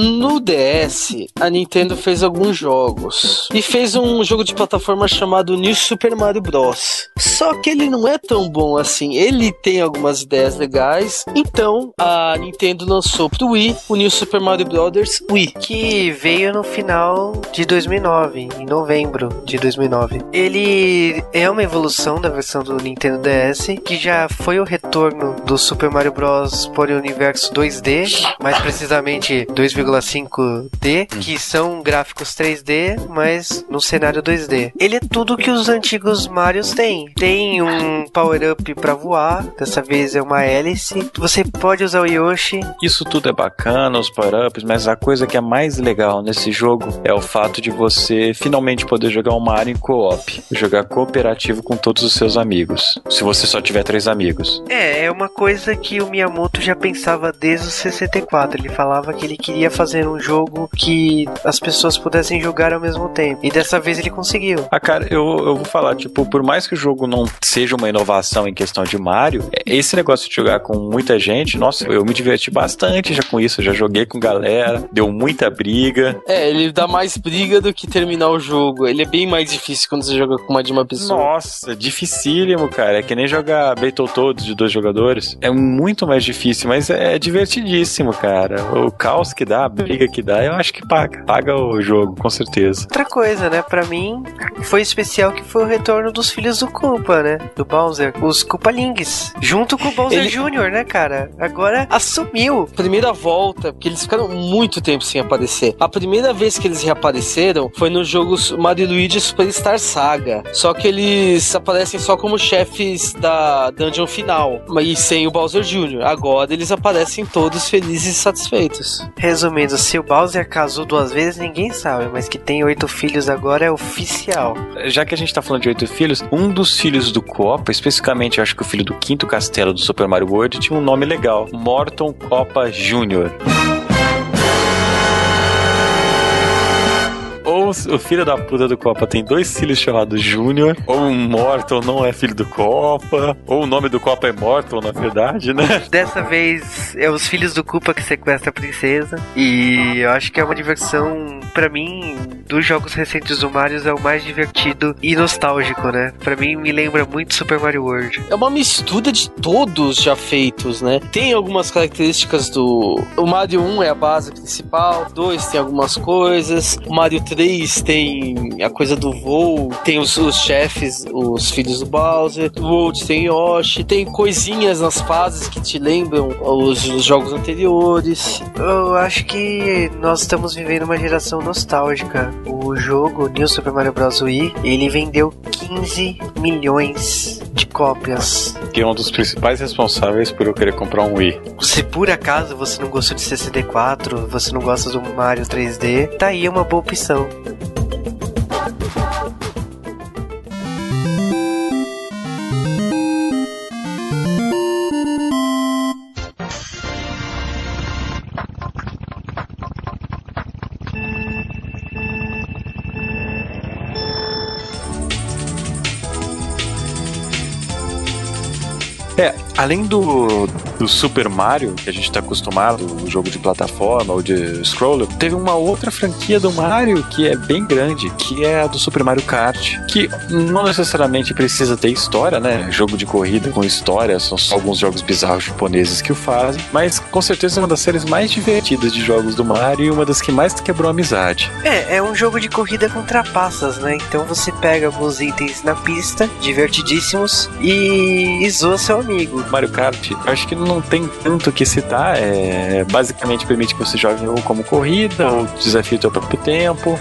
No DS, a Nintendo fez alguns jogos. E fez um jogo de plataforma chamado New Super Mario Bros. Só que ele não é tão bom assim. Ele tem algumas ideias legais. Então, a Nintendo lançou pro Wii o New Super Mario Brothers Wii. que veio no final de 2009, em novembro de 2009. Ele é uma evolução da versão do Nintendo DS, que já foi o retorno do Super Mario Bros. por universo 2D, mais precisamente 2,5D, que são gráficos 3D, mas no cenário 2D. Ele é tudo que os antigos Marios têm. Tem um power-up pra voar, dessa vez é uma hélice. Você pode usar o Yoshi, Isso tudo é bacana, os power-ups, mas a coisa que é mais legal nesse jogo é o fato de você finalmente poder jogar um Mario em co-op. Jogar cooperativo com todos os seus amigos. Se você só tiver três amigos. É, é uma coisa que o Miyamoto já pensava desde o 64. Ele falava que ele queria fazer um jogo que as pessoas pudessem jogar ao mesmo tempo. E dessa vez ele conseguiu. Ah, cara, eu, eu vou falar, tipo, por mais que o jogo não seja uma inovação em questão de Mario, é, esse negócio de jogar com muita gente, nossa, eu me diverti bastante já com isso. Eu já joguei com galera, deu muita briga. É, ele dá mais briga do que terminar o jogo. Ele é bem mais difícil quando você joga com mais de uma pessoa. Nossa, dificílimo, cara. É que nem jogar Battletoads de dois jogadores. É muito mais difícil, mas é divertidíssimo, cara. O caos que dá dá, a briga que dá, eu acho que paga. Paga o jogo, com certeza. Outra coisa, né? Pra mim, foi especial que foi o retorno dos filhos do Koopa, né? Do Bowser. Os Koopalings. Junto com o Bowser Ele- Jr., né, cara? Agora assumiu. Primeira volta, porque eles ficaram muito tempo sem aparecer. A primeira vez que eles reapareceram foi no jogo Mario e Luigi Superstar Saga. Só que eles aparecem só como chefes da dungeon final. E sem o Bowser Jr. Agora eles aparecem todos felizes e satisfeitos. Resumindo, se o Bowser casou duas vezes, ninguém sabe. Mas que tem oito filhos agora é oficial. Já que a gente tá falando de oito filhos, um dos filhos do Copa, especificamente acho que o filho do quinto castelo do Super Mario World, tinha um nome legal: Morton Copa Jr. Ou o filho da puta do Copa tem dois filhos chamados Júnior, ou o Morton não é filho do Copa, ou o nome do Copa é Morton, na verdade, né? Dessa vez é os filhos do Koopa que sequestra a princesa. E eu acho que é uma diversão, pra mim, dos jogos recentes do Mario, é o mais divertido e nostálgico, né? Pra mim, me lembra muito Super Mario World. É uma mistura de todos já feitos, né? Tem algumas características do. O Mario 1 é a base principal, 2 tem algumas coisas, o Mario 3 tem a coisa do voo, tem os, os chefes, os filhos do Bowser, o World tem Yoshi, tem coisinhas nas fases que te lembram os, os jogos anteriores. Eu acho que nós estamos vivendo uma geração nostálgica. O jogo New Super Mario Bros. Wii, ele vendeu 15 milhões de cópias. Que é um dos principais responsáveis por eu querer comprar um Wii. Se por acaso você não gostou de CCD4, você não gosta do Mario 3D, tá aí uma boa opção. Além do, do Super Mario, que a gente tá acostumado, o jogo de plataforma ou de scroller, teve uma outra franquia do Mario que é bem grande, que é a do Super Mario Kart, que não necessariamente precisa ter história, né? Jogo de corrida com história, são só alguns jogos bizarros japoneses que o fazem, mas com certeza é uma das séries mais divertidas de jogos do Mario e uma das que mais quebrou amizade. É, é um jogo de corrida com trapaças, né? Então você pega alguns itens na pista, divertidíssimos, e, e zoa seu amigo. Mario Kart, acho que não tem tanto o que citar. É, basicamente permite que você jogue ou como corrida, ou desafie o seu próprio tempo,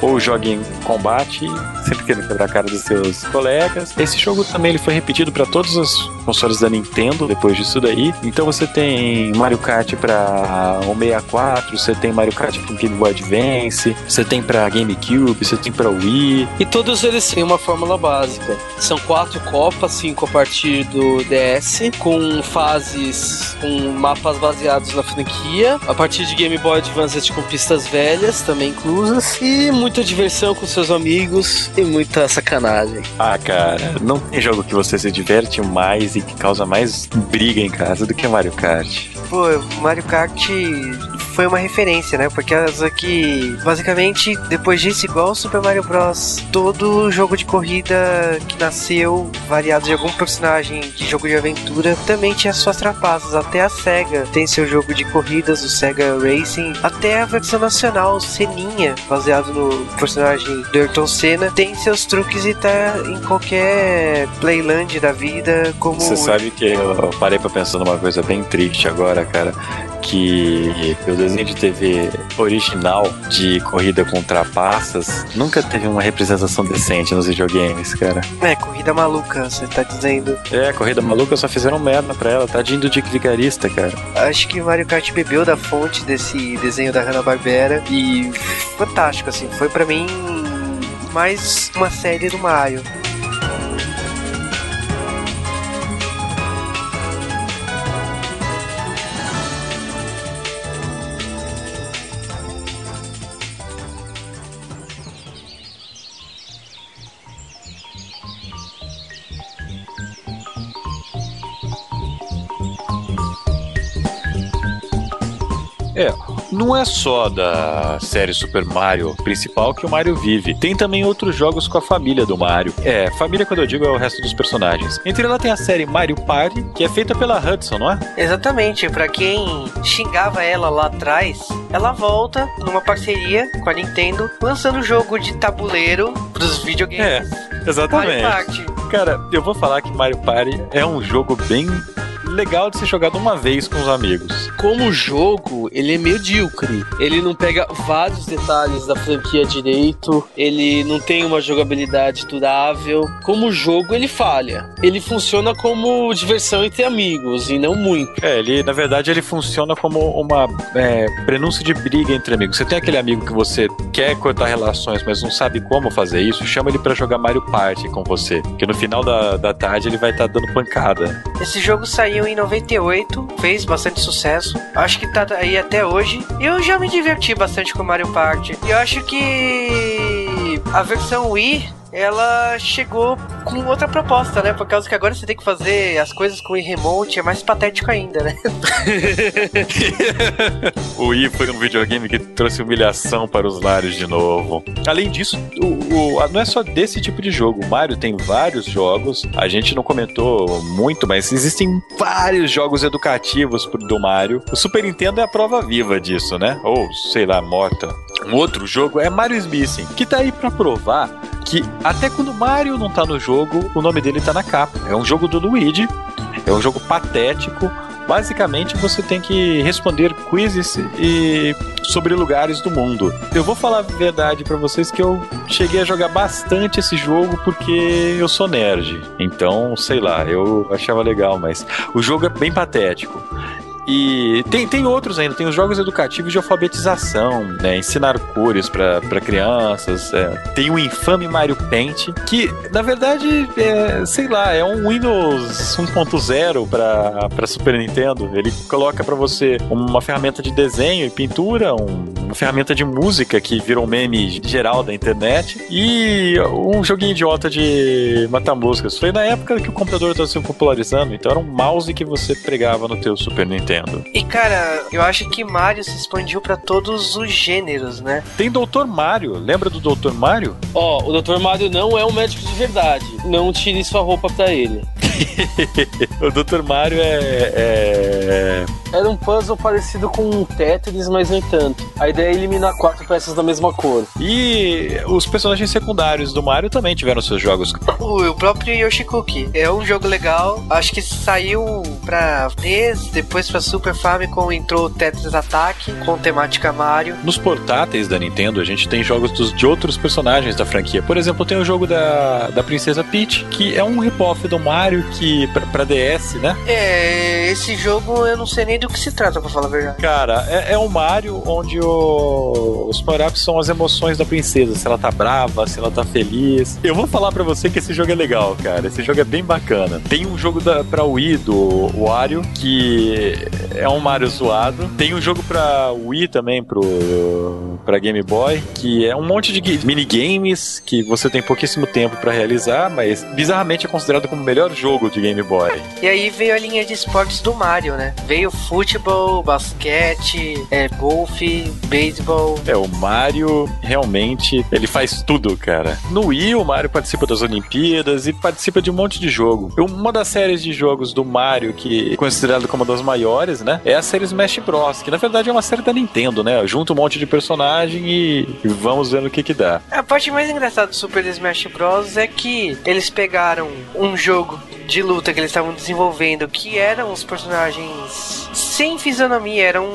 ou jogue em combate, (laughs) sempre querendo quebrar a cara dos seus colegas. Esse jogo também ele foi repetido para todos os consoles da Nintendo depois disso daí. Então você tem Mario Kart para o 64, você tem Mario Kart para Game Boy Advance, você tem para GameCube, você tem para Wii. E todos eles têm uma fórmula básica. São quatro copas, cinco a partir do DS, com fases, com mapas baseados na franquia, a partir de Game Boy Advance com pistas velhas também inclusas, e muita diversão com seus amigos e muita sacanagem. Ah, cara, não tem jogo que você se diverte mais e que causa mais briga em casa do que Mario Kart. Pô, Mario Kart foi uma referência, né? Porque que basicamente depois disso, igual o Super Mario Bros, todo jogo de corrida que nasceu variado de algum personagem de jogo de aventura também tinha suas trapaças. Até a Sega tem seu jogo de corridas, o Sega Racing, até a versão nacional, Seninha, baseado no personagem do Ayrton Senna, tem seus truques e tá em qualquer playland da vida, como Você sabe que eu parei pra pensar numa coisa bem triste agora, cara. Que o desenho de TV original de corrida com trapaças nunca teve uma representação decente nos videogames, cara. É, corrida maluca, você tá dizendo. É, corrida maluca só fizeram merda pra ela, tadinho Dick Vigarista, cara. Acho que Mario Kart bebeu da fonte desse desenho da Hanna-Barbera e fantástico, assim. Foi pra mim mais uma série do Mario. Não é só da série Super Mario principal que o Mario vive. Tem também outros jogos com a família do Mario. É, família quando eu digo é o resto dos personagens. Entre ela tem a série Mario Party, que é feita pela Hudson, não é? Exatamente, pra quem xingava ela lá atrás, ela volta numa parceria com a Nintendo, lançando o jogo de tabuleiro pros videogames. É, exatamente. Mario Party. Cara, eu vou falar que Mario Party é um jogo bem legal de ser jogado uma vez com os amigos. Como jogo, ele é medíocre. Ele não pega vários detalhes da franquia direito, ele não tem uma jogabilidade durável. Como jogo, ele falha. Ele funciona como diversão entre amigos e não muito. É, ele, na verdade, ele funciona como uma é, prenúncio de briga entre amigos. Você tem aquele amigo que você quer cortar relações, mas não sabe como fazer isso, chama ele pra jogar Mario Party com você. Que no final da, da tarde ele vai estar dando pancada. Esse jogo saiu em 98, fez bastante sucesso. Acho que tá aí até hoje. Eu já me diverti bastante com Mario Party. E eu acho que a versão Wii ela chegou com outra proposta, né? Por causa que agora você tem que fazer as coisas com o Remote, é mais patético ainda, né? (laughs) o Wii foi um videogame que trouxe humilhação para os lares de novo. Além disso, o, o- não é só desse tipo de jogo. O Mario tem vários jogos. A gente não comentou muito, mas existem vários jogos educativos pro- do Mario. O Super Nintendo é a prova viva disso, né? Ou, sei lá, morta. Um outro jogo é Mario Missing, que tá aí pra provar que até quando Mario não tá no jogo, o nome dele tá na capa. É um jogo do Luigi, é um jogo patético. Basicamente, você tem que responder quizzes e sobre lugares do mundo. Eu vou falar a verdade pra vocês que eu cheguei a jogar bastante esse jogo porque eu sou nerd. Então, sei lá, eu achava legal, mas o jogo é bem patético. E tem, tem outros ainda, tem os jogos educativos de alfabetização, né? Ensinar cores para crianças. é. Tem o infame Mario Paint, que na verdade, é, sei lá, é um Windows 1.0 para Super Nintendo. Ele coloca para você uma ferramenta de desenho e pintura, um- uma ferramenta de música que virou meme geral da internet e um joguinho idiota de matar músicas. Foi na época que o computador estava se popularizando, então era um mouse que você pregava no teu Super Nintendo. E cara, eu acho que Mario se expandiu pra todos os gêneros, né? Tem Dr. Mario, lembra do Dr. Mario? Ó, o Dr. Mario não é um médico de verdade. Não tire sua roupa pra ele. (laughs) o Dr. Mario é, é- Era um puzzle parecido com um Tetris, mas nem tanto. A ideia é eliminar quatro peças da mesma cor. E os personagens secundários do Mario também tiveram seus jogos. O, o próprio Yoshikuki é um jogo legal. Acho que saiu pra NES, depois pra Super Famicom entrou o Tetris Attack com temática Mario. Nos portáteis da Nintendo, a gente tem jogos dos, de outros personagens da franquia. Por exemplo, tem o jogo da, da Princesa Peach, que é um rip-off do Mario que pra, pra DS, né? É, esse jogo eu não sei nem do que se trata, pra falar a verdade. Cara, é, é um Mario onde o- os power-ups são as emoções da princesa. Se ela tá brava, se ela tá feliz. Eu vou falar pra você que esse jogo é legal, cara. Esse jogo é bem bacana. Tem um jogo da, pra Wii do Wario, que é um Mario zoado. Tem um jogo pra Wii também, pro, pra Game Boy, que é um monte de minigames que você tem pouquíssimo tempo pra realizar, mas bizarramente é considerado como o melhor jogo de Game Boy. E aí veio a linha de esportes do Mario, né? Veio futebol, basquete, é, golfe, beisebol. É, o Mario realmente ele faz tudo, cara. No Wii, o Mario participa das Olimpíadas e participa de um monte de jogo. Uma das séries de jogos do Mario que é considerado como uma das maiores, né? É a série Smash Bros, que na verdade é uma série da Nintendo, né? Junta um monte de personagem e vamos ver no que que dá. A parte mais engraçada do Super Smash Bros. é que eles pegaram um jogo de luta que eles estavam desenvolvendo que eram os personagens sem fisionomia, eram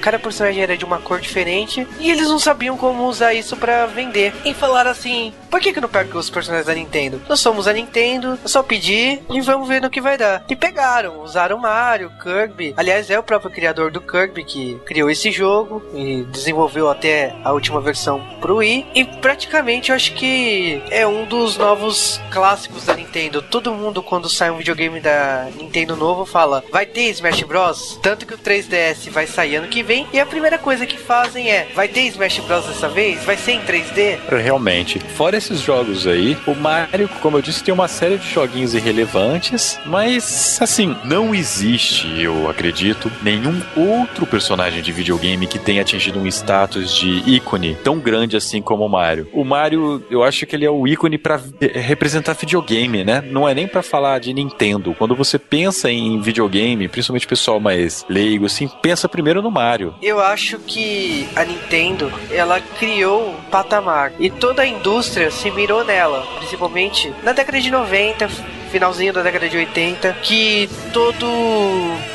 cada personagem era de uma cor diferente e eles não sabiam como usar isso pra vender. E falaram assim: por que, que não pega os personagens da Nintendo? Nós somos a Nintendo, é só pedir e vamos ver no que vai dar. E pegaram, usaram Mario, Kirby. Aliás, é o próprio criador do Kirby que criou esse jogo e desenvolveu até a última versão pro Wii. E praticamente eu acho que é um dos novos clássicos da Nintendo. Todo mundo, quando sai um videogame da Nintendo novo, fala: vai ter Smash Bros. Tanto que o 3DS vai sair ano que vem e a primeira coisa que fazem é: vai ter Smash Bros dessa vez? Vai ser em 3D? Realmente. Fora esses jogos aí, o Mario, como eu disse, tem uma série de joguinhos irrelevantes, mas assim, não existe, eu acredito, nenhum outro personagem de videogame que tenha atingido um status de ícone tão grande assim como o Mario. O Mario, eu acho que ele é o ícone pra representar videogame, né? Não é nem pra falar de Nintendo. Quando você pensa em videogame, principalmente o pessoal mais leigo, assim, pensa primeiro no Mario. Eu acho que a Nintendo, ela criou um patamar e toda a indústria se mirou nela, principalmente na década de 90, finalzinho da década de 80, que todo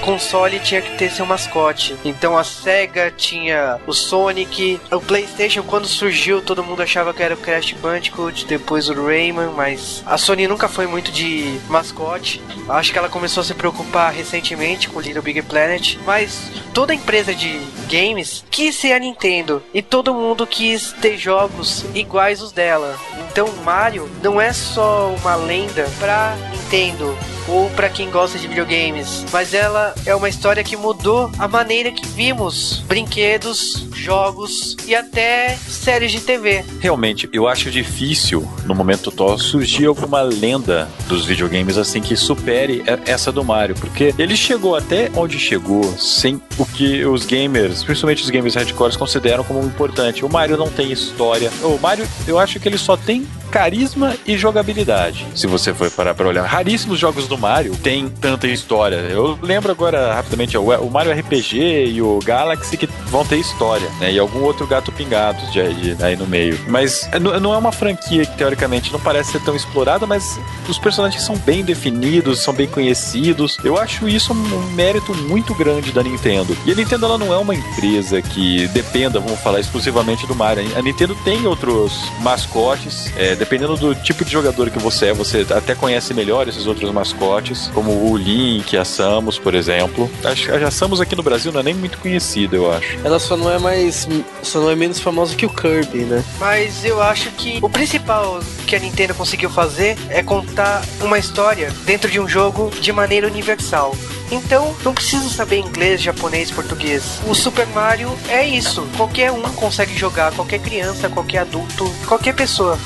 console tinha que ter seu mascote. Então a Sega tinha o Sonic, o PlayStation quando surgiu todo mundo achava que era o Crash Bandicoot, depois o Rayman, mas a Sony nunca foi muito de mascote. Acho que ela começou a se preocupar recentemente com Little Big Planet, mas toda empresa de games quis ser a Nintendo e todo mundo quis ter jogos iguais os dela. Então Mario não é só uma lenda pra Nintendo ou pra quem gosta de videogames, mas ela é uma história que mudou a maneira que vimos brinquedos, jogos e até séries de TV. Realmente, eu acho difícil, no momento atual, surgir alguma lenda dos videogames assim que supere essa do Mario, porque ele chegou até onde chegou sem o que os gamers, principalmente os gamers hardcores, consideram como importante. O Mario não tem história. O Mario, eu acho que ele só tem carisma e jogabilidade. Se você for parar pra olhar, raríssimos jogos do Mario têm tanta história. Eu lembro agora rapidamente o Mario RPG e o Galaxy que vão ter história, né? E algum outro gato pingado de aí, aí no meio. Mas é, não é uma franquia que teoricamente não parece ser tão explorada, mas os personagens são bem definidos, são bem conhecidos. Eu acho isso um mérito muito grande da Nintendo. E a Nintendo ela não é uma empresa que dependa, vamos falar, exclusivamente do Mario. A Nintendo tem outros mascotes, é, dependendo do tipo de jogador que você é, você até conhece melhor esses outros mascotes, como o Link, a Samus, por exemplo. Acho que a Samus aqui no Brasil não é nem muito conhecida, eu acho. Ela só não é mais. só não é menos famosa que o Kirby, né? Mas eu acho que o principal que a Nintendo conseguiu fazer é contar uma história dentro de um jogo de maneira universal. Então, não precisa saber inglês, japonês, português. O Super Mario é isso. Qualquer um consegue jogar, qualquer criança, qualquer adulto, qualquer pessoa.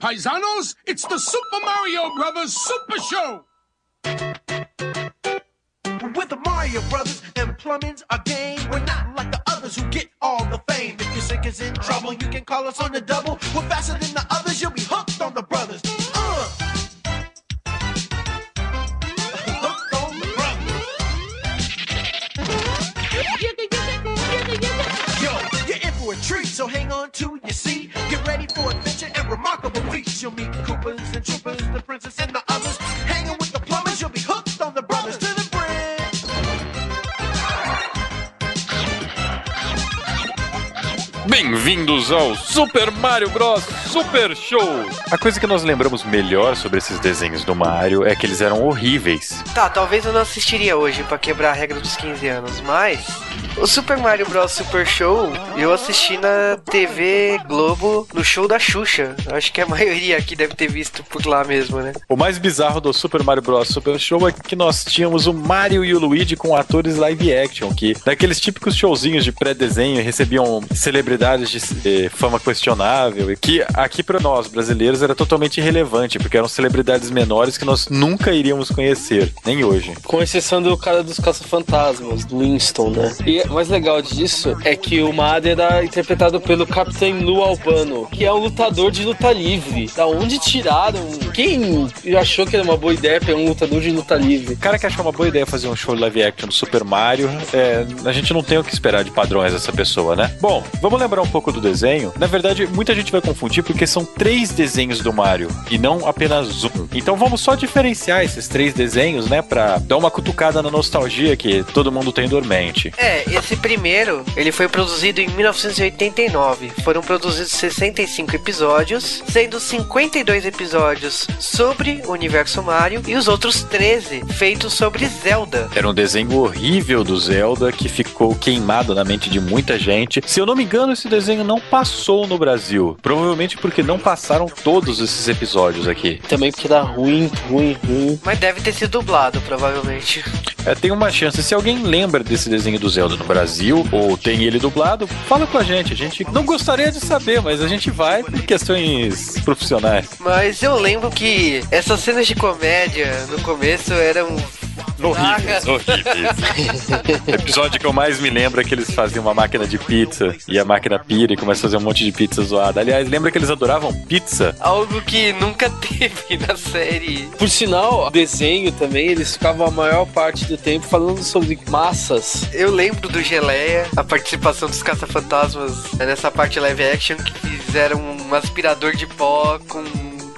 Paisanos, it's the Super Mario Brothers Super Show! With the Mario Brothers and plumbing's a game. We're not like the others who get all the fame. If your sink is in trouble, you can call us on the double. We're faster than the others, you'll be hooked on the brothers. Uh. Hooked on the brothers. Yo, you're in for a treat, so hang on to your seat. Get ready for remarkable feats. You'll meet Coopers and Troopers, the princess and the others. Hanging with Bem-vindos ao Super Mario Bros. Super Show! A coisa que nós lembramos melhor sobre esses desenhos do Mario é que eles eram horríveis. Tá, talvez eu não assistiria hoje pra quebrar a regra dos 15 anos, mas o Super Mario Bros Super Show eu assisti na TV Globo no show da Xuxa. Acho que a (laughs) maioria aqui deve ter visto por lá mesmo, né? O mais bizarro do Super Mario Bros. Super Show é que nós tínhamos o Mario e o Luigi com atores live action, que daqueles típicos showzinhos de pré-desenho recebiam celebridades de eh, fama questionável, e que aqui pra nós brasileiros era totalmente irrelevante, porque eram celebridades menores que nós nunca iríamos conhecer, nem hoje. Com exceção do cara dos caça-fantasmas, do Winston, né? E o mais legal disso é que o Mario era interpretado pelo Capitão Lu Albano, que é um lutador de luta livre. Da onde tiraram? Quem achou que era uma boa ideia pegar um lutador de luta livre? O cara que achou uma boa ideia fazer um show live action do Super Mario, é, a gente não tem o que esperar de padrões dessa pessoa, né? Bom, vamos lembrar um pouco do desenho. Na verdade, muita gente vai confundir porque são três desenhos do Mario e não apenas um. Então vamos só diferenciar esses três desenhos, né? Pra dar uma cutucada na nostalgia que todo mundo tem dormente. É, esse primeiro, ele foi produzido em 1989. Foram produzidos 65 episódios, sendo 52 episódios sobre o universo Mario e os outros 13 feitos sobre Zelda. Era um desenho horrível do Zelda que ficou ficou queimado na mente de muita gente. Se eu não me engano, esse desenho não passou no Brasil. Provavelmente porque não passaram todos esses episódios aqui. Também porque era ruim, ruim, ruim. Mas deve ter sido dublado, provavelmente. É, tem uma chance. Se alguém lembra desse desenho do Zelda no Brasil, ou tem ele dublado, fala com a gente. A gente não gostaria de saber, mas a gente vai por questões profissionais. Mas eu lembro que essas cenas de comédia no começo eram. Horríveis, horríveis. (laughs) O episódio que eu mais me lembro é que eles faziam uma máquina de pizza e a máquina pira e começa a fazer um monte de pizza zoada. Aliás, lembra que eles adoravam pizza? Algo que nunca teve na série. Por sinal, o desenho também, eles ficavam a maior parte do tempo falando sobre massas. Eu lembro do Geleia, a participação dos caça-fantasmas nessa parte live action que fizeram um aspirador de pó com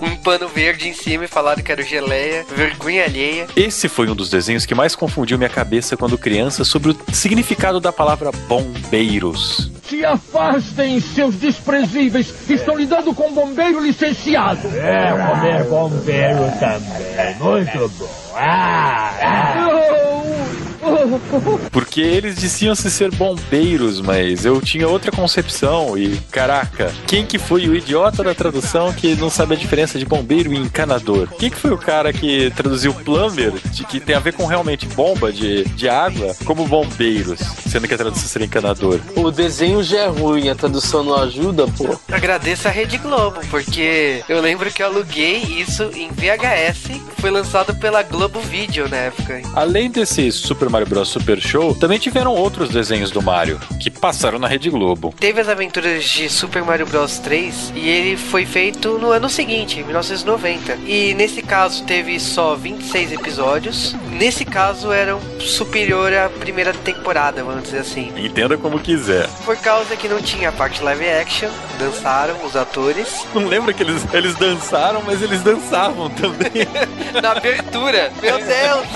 um pano verde em cima e falaram que era Geleia. Vergonha alheia. Esse foi um dos desenhos que mais confundiu minha cabeça quando criança sobre o significado da palavra bombeiros. Se afastem, seus desprezíveis! Estão lidando com um bombeiro licenciado! É, comer bombeiro também. Muito bom. Ah, Porque eles diziam-se ser bombeiros, mas eu tinha outra concepção e, caraca, quem que foi o idiota da tradução que não sabe a diferença de bombeiro e encanador? Quem que foi o cara que traduziu plumber, de que tem a ver com realmente bomba de, de água, como bombeiros, sendo que a tradução seria encanador? O desenho já é ruim, a tradução não ajuda, pô. Agradeço a Rede Globo, porque eu lembro que eu aluguei isso em VHS, foi lançado pela Globo Video na época. Além desse Super Mario Bros. Super Show, também tiveram outros desenhos do Mario, que passaram na Rede Globo. Teve as aventuras de Super Mario Bros 3 e ele foi feito no ano seguinte, em 1990. E nesse caso teve só 26 episódios. Nesse caso eram superior à primeira temporada, vamos dizer assim. Entenda como quiser. Por causa que não tinha a parte live action, dançaram os atores. Não lembra que eles, eles dançaram, mas eles dançavam também. (laughs) Na abertura, meu Deus!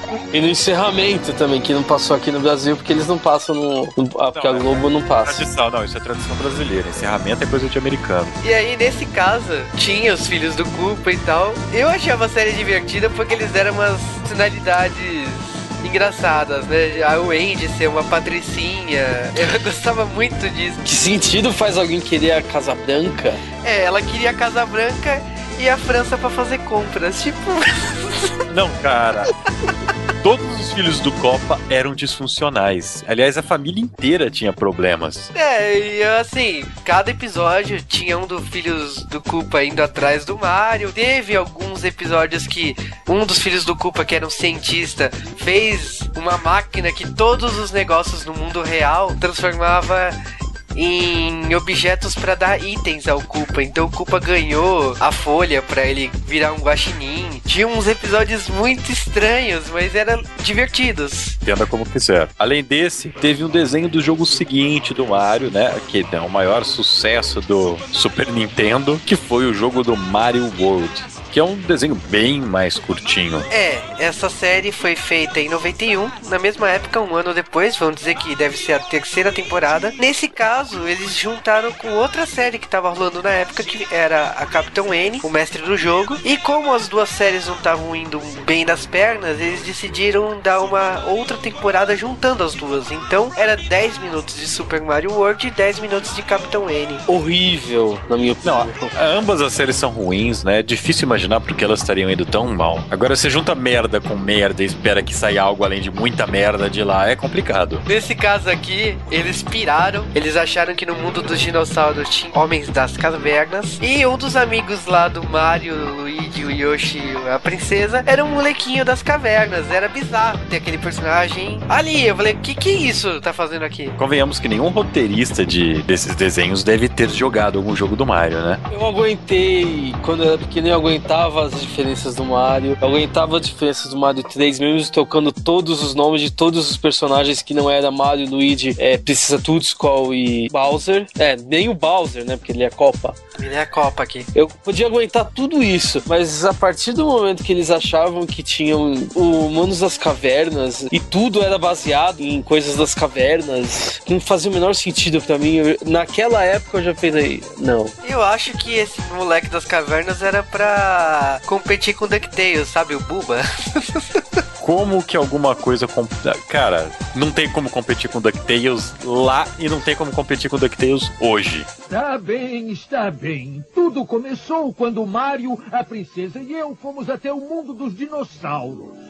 (laughs) E no encerramento também, que não passou aqui no Brasil, porque eles não passam no. no porque a Globo não passa. Tradição, não, isso é tradição brasileira. Encerramento é coisa de americano. E aí, nesse caso, tinha os filhos do Culpa e tal. Eu achava a série divertida porque eles deram umas finalidades engraçadas, né? A Wendy ser uma patricinha. (laughs) Eu gostava muito disso. Que sentido faz alguém querer a Casa Branca? É, ela queria a Casa Branca e a França pra fazer compras. Tipo. (laughs) Não, cara. Todos os filhos do Copa eram disfuncionais. Aliás, a família inteira tinha problemas. É, e assim, cada episódio tinha um dos filhos do Culpa indo atrás do Mario. Teve alguns episódios que um dos filhos do Culpa, que era um cientista, fez uma máquina que todos os negócios no mundo real transformava em objetos para dar itens ao Culpa. Então o Culpa ganhou a folha para ele virar um guaxinim. Tinha uns episódios muito estranhos, mas eram divertidos. Entenda como quiser. Além desse, teve um desenho do jogo seguinte do Mario, né? Que é o maior sucesso do Super Nintendo, que foi o jogo do Mario World. Que é um desenho bem mais curtinho. É, essa série foi feita em 91, na mesma época, um ano depois, vamos dizer que deve ser a terceira temporada. Nesse caso, eles juntaram com outra série que tava rolando na época, que era a Capitão N, o mestre do jogo. E como as duas séries não estavam indo bem das pernas, eles decidiram dar uma outra temporada juntando as duas. Então, era 10 minutos de Super Mario World e 10 minutos de Capitão N. Horrível, na minha opinião. Não, ambas as séries são ruins, né? É difícil imaginar porque elas estariam indo tão mal. Agora, você junta merda com merda e espera que saia algo além de muita merda de lá, é complicado. Nesse caso aqui, eles piraram. Eles acharam que no mundo dos dinossauros tinha homens das cavernas. E um dos amigos lá do Mario, o Luigi, o Yoshi, a princesa, era um molequinho das cavernas. Era bizarro ter aquele personagem ali. Eu falei, o que que isso tá fazendo aqui? Convenhamos que nenhum roteirista de, desses desenhos deve ter jogado algum jogo do Mario, né? Eu aguentei, quando eu era pequeno, eu aguentava as diferenças do Mario. Eu aguentava as diferenças do Mario 3, mesmo tocando todos os nomes de todos os personagens que não era Mario, Luigi, é, Precisa Tudo, Skull e Bowser. É, nem o Bowser, né? Porque ele é Copa. Ele é a Copa aqui. Eu podia aguentar tudo isso, mas a partir do momento que eles achavam que tinham o Humanos das Cavernas e tudo era baseado em coisas das cavernas, não fazia o menor sentido pra mim. Eu- naquela época eu já pensei, não. Eu acho que esse moleque das cavernas era pra competir com o DuckTales, sabe? O Buba. (laughs) como que alguma coisa. comp- Cara, não tem como competir com DuckTales lá e não tem como competir com DuckTales hoje. Está bem, está bem. Tudo começou quando o Mario, a princesa e eu fomos até o mundo dos dinossauros.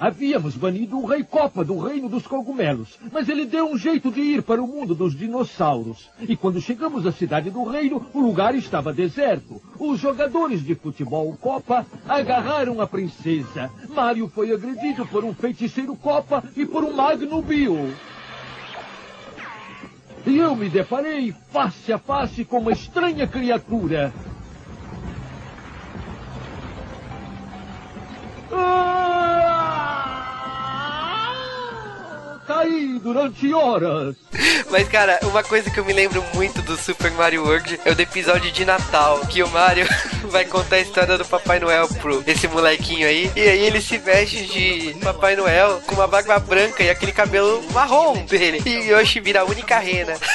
Havíamos banido o Rei Copa do Reino dos Cogumelos, mas ele deu um jeito de ir para o mundo dos dinossauros. E quando chegamos à cidade do reino, o lugar estava deserto. Os jogadores de futebol Copa agarraram a princesa. Mario foi agredido por um feiticeiro Copa e por um Magno Bill. E eu me deparei face a face com uma estranha criatura. Ah! Caí durante horas. Mas, cara, uma coisa que eu me lembro muito do Super Mario World é o do episódio de Natal, que o Mario (laughs) vai contar a história do Papai Noel pro esse molequinho aí. E aí ele se veste de Papai Noel com uma barba branca e aquele cabelo marrom dele. E Yoshi vira a única rena. (laughs)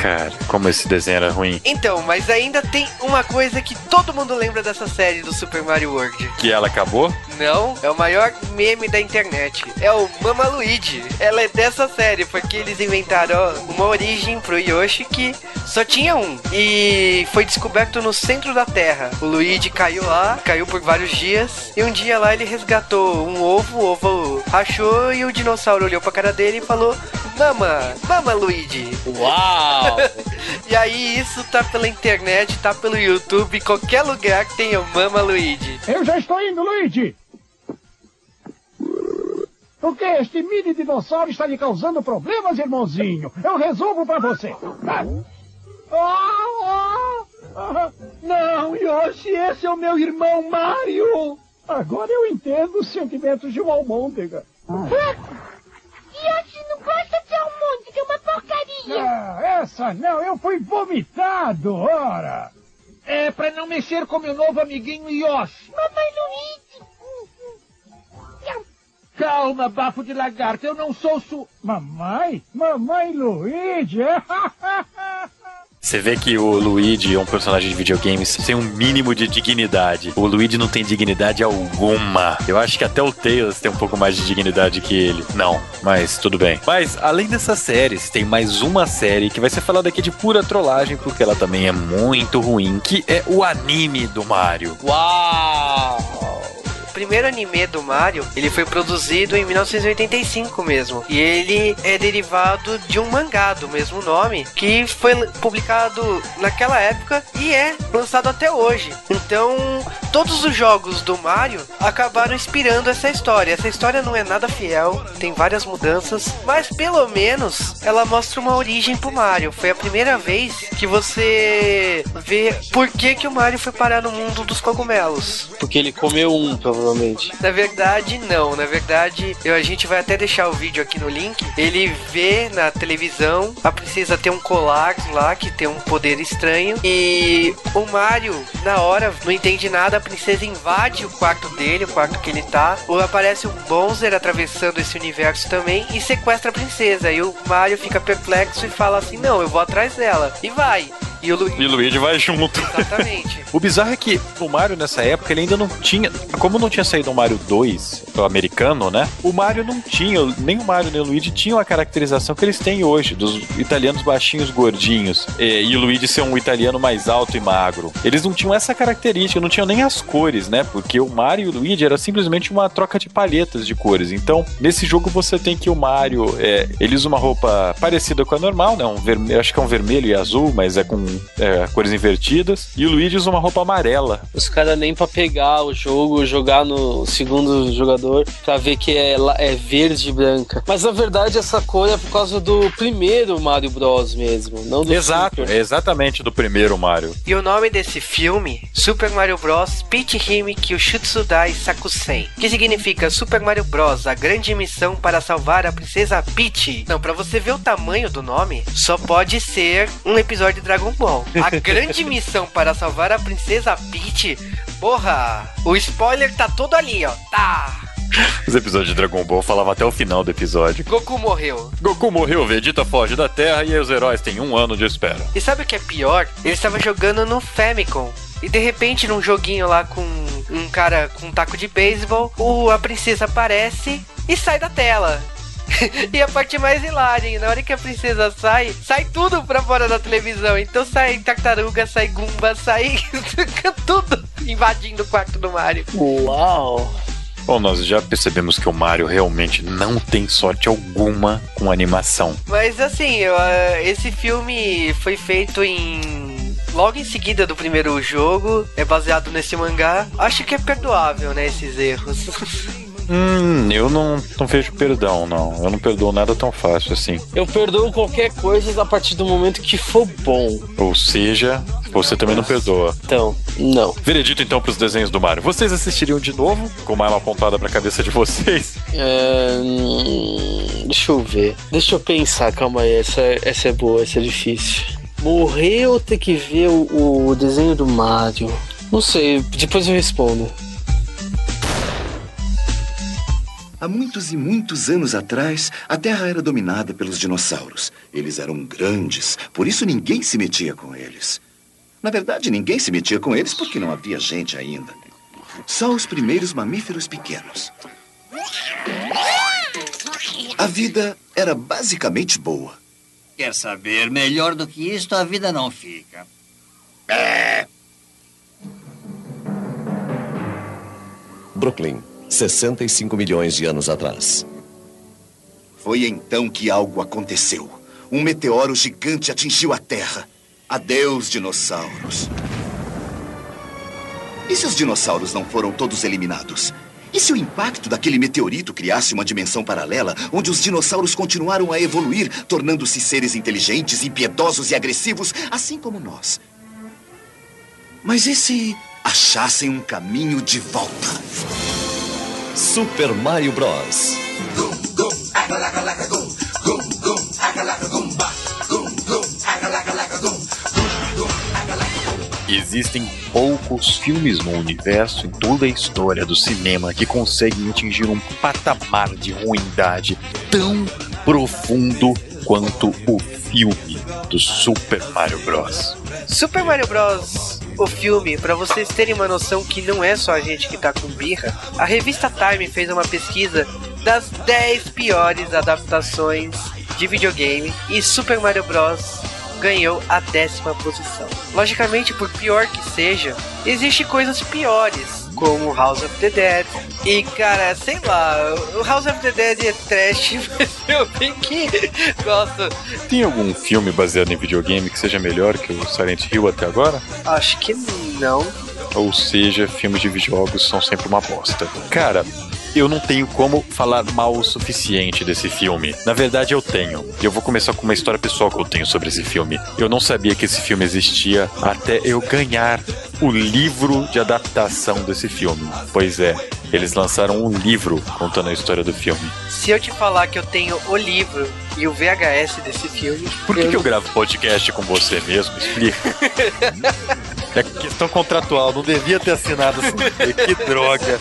Cara, como esse desenho era ruim. Então, mas ainda tem uma coisa que todo mundo lembra dessa série do Super Mario World. Que ela acabou? Não, é o maior meme da internet. É o Mama Luigi. Ela é dessa série, porque eles inventaram uma origem pro Yoshi que só tinha um. E foi descoberto no centro da Terra. O Luigi caiu lá, caiu por vários dias. E um dia lá ele resgatou um ovo, o ovo rachou e o dinossauro olhou pra cara dele e falou: Mama, Mama Luigi. Uau! (laughs) e aí isso tá pela internet, tá pelo YouTube, qualquer lugar que tenha o Mama Luigi. Eu já estou indo, Luigi! O que? Este mini dinossauro está lhe causando problemas, irmãozinho? Eu resolvo pra você. Ah, ah, ah, não, Yoshi, esse é o meu irmão Mario! Agora eu entendo os sentimentos de uma almôndega. Yoshi não gosta de almôndega, é uma porcaria. Ah, essa não, eu fui vomitado, ora! É pra não mexer com meu novo amiguinho Yoshi. Mamãe Luigi. Calma, bafo de lagarto, eu não sou su... Mamãe? Mamãe Luigi? (laughs) Você vê que o Luigi é um personagem de videogames sem um mínimo de dignidade. O Luigi não tem dignidade alguma. Eu acho que até o Tails tem um pouco mais de dignidade que ele. Não, mas tudo bem. Mas além dessas séries, tem mais uma série que vai ser falada aqui de pura trollagem, porque ela também é muito ruim, que é o anime do Mario. Uau! Primeiro anime do Mario, ele foi produzido em 1985 mesmo. E ele é derivado de um mangá do mesmo nome, que foi publicado naquela época e é lançado até hoje. Então, todos os jogos do Mario acabaram inspirando essa história. Essa história não é nada fiel, tem várias mudanças, mas pelo menos ela mostra uma origem pro Mario. Foi a primeira vez que você vê por que, que o Mario foi parar no mundo dos cogumelos. Porque ele comeu um, provavelmente. Na verdade, não. Na verdade, eu, a gente vai até deixar o vídeo aqui no link. Ele vê na televisão a princesa ter um colar lá que tem um poder estranho. E o Mario, na hora, não entende nada. A princesa invade o quarto dele, o quarto que ele tá. Ou aparece o Bowser atravessando esse universo também e sequestra a princesa. E o Mario fica perplexo e fala assim: Não, eu vou atrás dela. E vai. E o, Lu... E o Luigi vai junto. Exatamente. o bizarro é que o Mario nessa época ele ainda não tinha. Como não tinha saído o Mario 2, o americano, né? O Mario não tinha, nem o Mario nem o Luigi tinham a caracterização que eles têm hoje, dos italianos baixinhos, gordinhos. E, o Luigi ser um italiano mais alto e magro. Eles não tinham essa característica, não tinham nem as cores, né? Porque o Mario e o Luigi era simplesmente uma troca de palhetas de cores. Então, nesse jogo você tem que o Mario, é, ele usa uma roupa parecida com a normal, né? Um vermelho, acho que é um vermelho e azul, mas é com é, cores invertidas. E o Luigi usa uma roupa amarela. Os caras nem pra pegar o jogo, jogar no segundo jogador, pra ver que é, la- é verde e branca. Mas na verdade essa cor é por causa do primeiro Mario Bros mesmo, não do Exato, Super. é exatamente do primeiro Mario. E o nome desse filme, Super Mario Bros. Peach Hime Kyushitsudai Sakusen, que significa Super Mario Bros. A grande missão para salvar a princesa Peach. Não, pra você ver o tamanho do nome, só pode ser um episódio de Dragon Ball. A (laughs) grande missão para salvar a princesa Peach. Porra, o spoiler tá todo ali, ó. Tá. Os episódios de Dragon Ball falavam até o final do episódio. Goku morreu. Goku morreu, Vegeta foge da Terra e os heróis têm um ano de espera. E sabe o que é pior? Ele estava jogando no Famicom. E de repente, num joguinho lá com um cara com um taco de beisebol, o, a princesa aparece e sai da tela. (laughs) e a parte mais hilária, hein? na hora que a princesa sai, sai tudo pra fora da televisão. Então sai tartaruga, sai gumba, sai (laughs) tudo invadindo o quarto do Mario. Uau! Bom, nós já percebemos que o Mario realmente não tem sorte alguma com animação. Mas assim, ah, esse filme foi feito em. Logo em seguida do primeiro jogo, é baseado nesse mangá. Acho que é perdoável, né, esses erros. (laughs) Hum, eu não, não vejo perdão, não. Eu não perdoo nada tão fácil assim. Eu perdoo qualquer coisa a partir do momento que for bom. Ou seja, você também não perdoa. Então, não. Veredito então pros desenhos do Mario. Vocês assistiriam de novo? Com uma arma apontada pra cabeça de vocês? É, hum, deixa eu ver. Deixa eu pensar, calma aí. Essa, essa é boa, essa é difícil. Morrer ou ter que ver o, o desenho do Mario? Não sei, depois eu respondo. Há muitos e muitos anos atrás, a Terra era dominada pelos dinossauros. Eles eram grandes, por isso ninguém se metia com eles. Na verdade, ninguém se metia com eles porque não havia gente ainda. Só os primeiros mamíferos pequenos. A vida era basicamente boa. Quer saber? Melhor do que isto, a vida não fica. Brooklyn, 65 milhões de anos atrás. Foi então que algo aconteceu. Um meteoro gigante atingiu a Terra. Adeus, dinossauros. E se os dinossauros não foram todos eliminados? E se o impacto daquele meteorito criasse uma dimensão paralela onde os dinossauros continuaram a evoluir, tornando-se seres inteligentes, impiedosos e agressivos, assim como nós? Mas e se achassem um caminho de volta? Super Mario Bros. Existem poucos filmes no universo em toda a história do cinema que conseguem atingir um patamar de ruindade tão profundo quanto o filme do Super Mario Bros. Super Mario Bros. O filme, pra vocês terem uma noção que não é só a gente que tá com birra, a revista Time fez uma pesquisa das 10 piores adaptações de videogame e Super Mario Bros. ganhou a décima posição. Logicamente, por pior que seja, existem coisas piores, como House of the Dead. E cara, sei lá, o House of the Dead é trash, (laughs) mas eu bem que gosto. Tem algum filme baseado em videogame que seja melhor que o Silent Hill até agora? Acho que não. Ou seja, filmes de videojogos são sempre uma bosta. Cara, eu não tenho como falar mal o suficiente desse filme. Na verdade, eu tenho. E eu vou começar com uma história pessoal que eu tenho sobre esse filme. Eu não sabia que esse filme existia até eu ganhar o livro de adaptação desse filme. Pois é, eles lançaram um livro contando a história do filme. Se eu te falar que eu tenho o livro e o VHS desse filme. Por que eu, que eu gravo podcast com você mesmo? Explica. (laughs) é questão contratual, não devia ter assinado assim. (laughs) Que droga.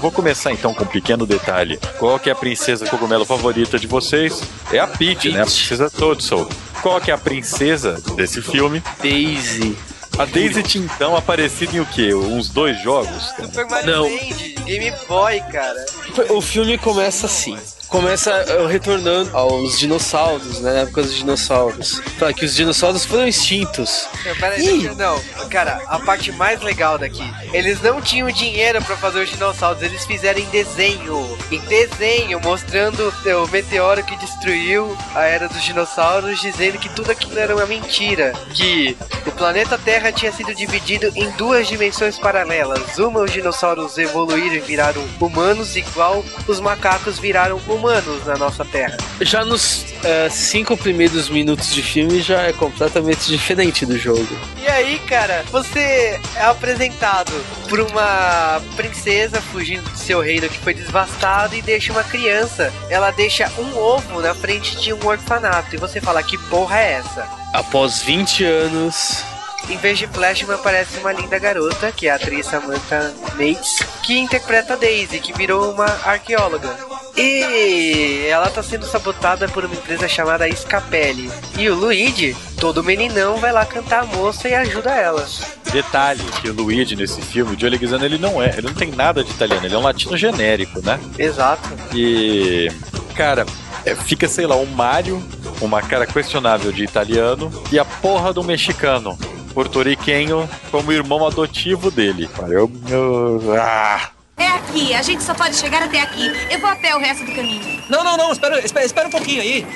Vou começar então com um pequeno detalhe. Qual que é a princesa cogumelo favorita de vocês? É a Peach, né? A princesa Toadstool. Qual que é a princesa desse filme? Daisy. A Daisy tinha então aparecido em o quê? Uns dois jogos? Super Mario Não. Land, Game Boy, cara. O filme começa assim. Começa uh, retornando aos dinossauros, né? Na época dos dinossauros. Fala que os dinossauros foram extintos. Não, peraí, não. Cara, a parte mais legal daqui. Eles não tinham dinheiro pra fazer os dinossauros, eles fizeram em desenho. Em desenho, mostrando o meteoro que destruiu a era dos dinossauros, dizendo que tudo aquilo era uma mentira. Que o planeta Terra tinha sido dividido em duas dimensões paralelas. Uma, os dinossauros evoluíram e viraram humanos, igual os macacos viraram humanos na nossa Terra. Já nos eh, cinco primeiros minutos de filme já é completamente diferente do jogo. E aí, cara, você é apresentado por uma princesa fugindo do seu reino que foi devastado e deixa uma criança. Ela deixa um ovo na frente de um orfanato. E você fala, que porra é essa? Após 20 anos, Em vez de Flashman aparece uma linda garota, que é a atriz Samantha Mates, que interpreta Daisy, que virou uma arqueóloga. E ela tá sendo sabotada por uma empresa chamada Scapelli. E o Luigi, todo meninão, vai lá cantar a moça e ajuda ela. Detalhe que o Luigi nesse filme, o Joe Leguizano, ele não é, ele não tem nada de italiano, ele é um latino genérico, né? Exato. E, cara, é, fica, sei lá, um Mario, uma cara questionável de italiano, e a porra do mexicano, porto-riquenho, como irmão adotivo dele. Cara, eu, eu- ah. É aqui, a gente só pode chegar até aqui. Eu vou a pé o resto do caminho. Não, não, não, espera, espera, espera um pouquinho aí.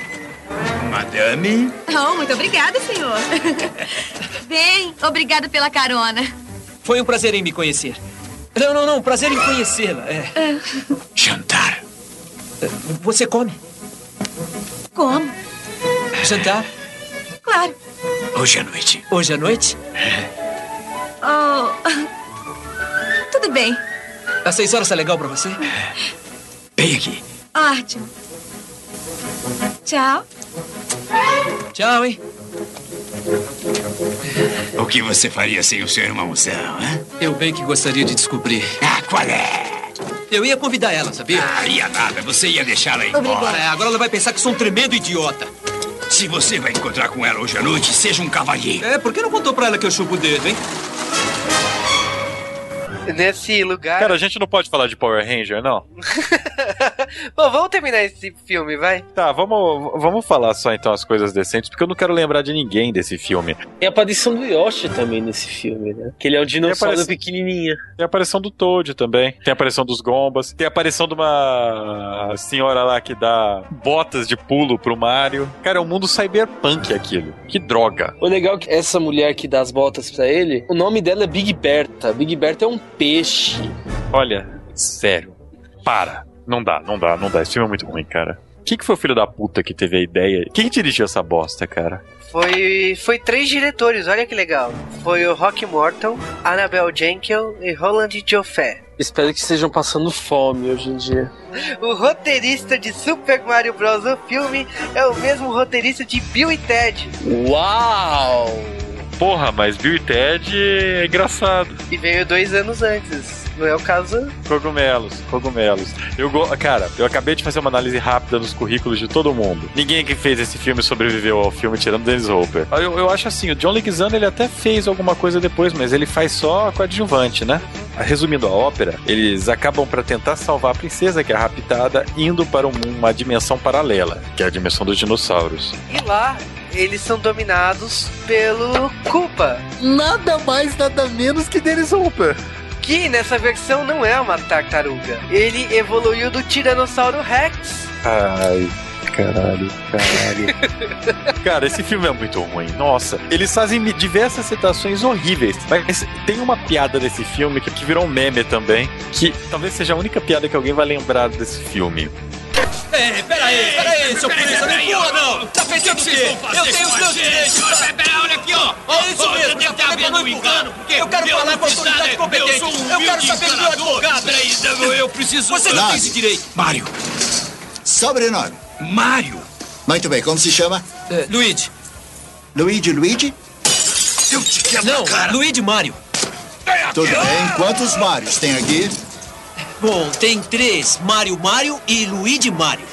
Madame? Oh, muito obrigada, senhor. (laughs) Bem, obrigada pela carona. Foi um prazer em me conhecer. Não, não, não, prazer em conhecê-la. É. Jantar. Você come? Como? Jantar? Claro. Hoje à noite. Hoje à noite? Oh. (laughs) Tudo bem. Às seis horas tá legal pra você? Bem aqui. Ótimo. Tchau. Tchau, hein? O que você faria sem o seu irmãozão, hein? Eu bem que gostaria de descobrir. Ah, qual é? Eu ia convidar ela, sabia? Ah, ia nada. Você ia deixá-la ir embora. É, agora ela vai pensar que sou um tremendo idiota. Se você vai encontrar com ela hoje à noite, seja um cavalheiro. É, por que não contou pra ela que eu chupo o dedo, hein? Nesse lugar. Cara, a gente não pode falar de Power Ranger, não? (laughs) Bom, vamos terminar esse filme, vai? Tá, vamos, vamos falar só então as coisas decentes, porque eu não quero lembrar de ninguém desse filme. Tem a aparição do Yoshi também nesse filme, né? Que ele é um dinossauro aparição- pequenininho. Tem a aparição do Toad também. Tem a aparição dos Gombas. Tem a aparição de uma senhora lá que dá botas de pulo pro Mario. Cara, é um mundo cyberpunk aquilo. Que droga. O legal é que essa mulher que dá as botas pra ele, o nome dela é Big Berta. Big Berta é um peixe. Olha, sério. Para. Não dá, não dá, não dá. Esse filme é muito ruim, cara. Quem que foi o filho da puta que teve a ideia? Quem que dirigiu essa bosta, cara? Foi, foi três diretores, olha que legal. Foi o Rock Morton, Annabelle Jenkel e Roland Joffé. Espero que estejam passando fome hoje em dia. O roteirista de Super Mario Bros. o filme é o mesmo roteirista de Bill e Ted. Uau! Porra, mas Bill e Ted é engraçado. E veio dois anos antes. Não é o caso? Cogumelos, cogumelos. Eu go... Cara, eu acabei de fazer uma análise rápida nos currículos de todo mundo. Ninguém que fez esse filme sobreviveu ao filme, tirando Dennis Hopper. Eu, eu acho assim, o John Leguizamo ele até fez alguma coisa depois, mas ele faz só coadjuvante, né? Resumindo a ópera, eles acabam para tentar salvar a princesa que é raptada, indo para um- uma dimensão paralela, que é a dimensão dos dinossauros. E lá, eles são dominados pelo Koopa. Nada mais, nada menos que Dennis Hopper. Que nessa versão não é uma tartaruga. Ele evoluiu do Tiranossauro Rex. Ai, caralho, caralho. (laughs) Cara, esse filme é muito ruim. Nossa, eles fazem diversas citações horríveis. Mas tem uma piada desse filme que, que virou um meme também. Que talvez seja a única piada que alguém vai lembrar desse filme. Ei, peraí, peraí, seu polícia, não empurra não! Tá pensando o quê? Eu tenho os meus direitos! tá? Pera, olha aqui, ó. É isso mesmo, havendo um engano, porque Eu quero eu falar não com a autoridade nada, competente. Eu um Eu quero saber do meu encanador. advogado. Peraí, eu, eu preciso... Você não tem esse direito. Mário. Sobrenome. Mário. Muito bem, como se chama? É, Luigi. Luigi Luigi? Eu te quebro Não, cara. Luigi Mário. Tudo bem. Quantos Marios tem aqui? Bom, tem três: Mário Mário e Luigi Mário.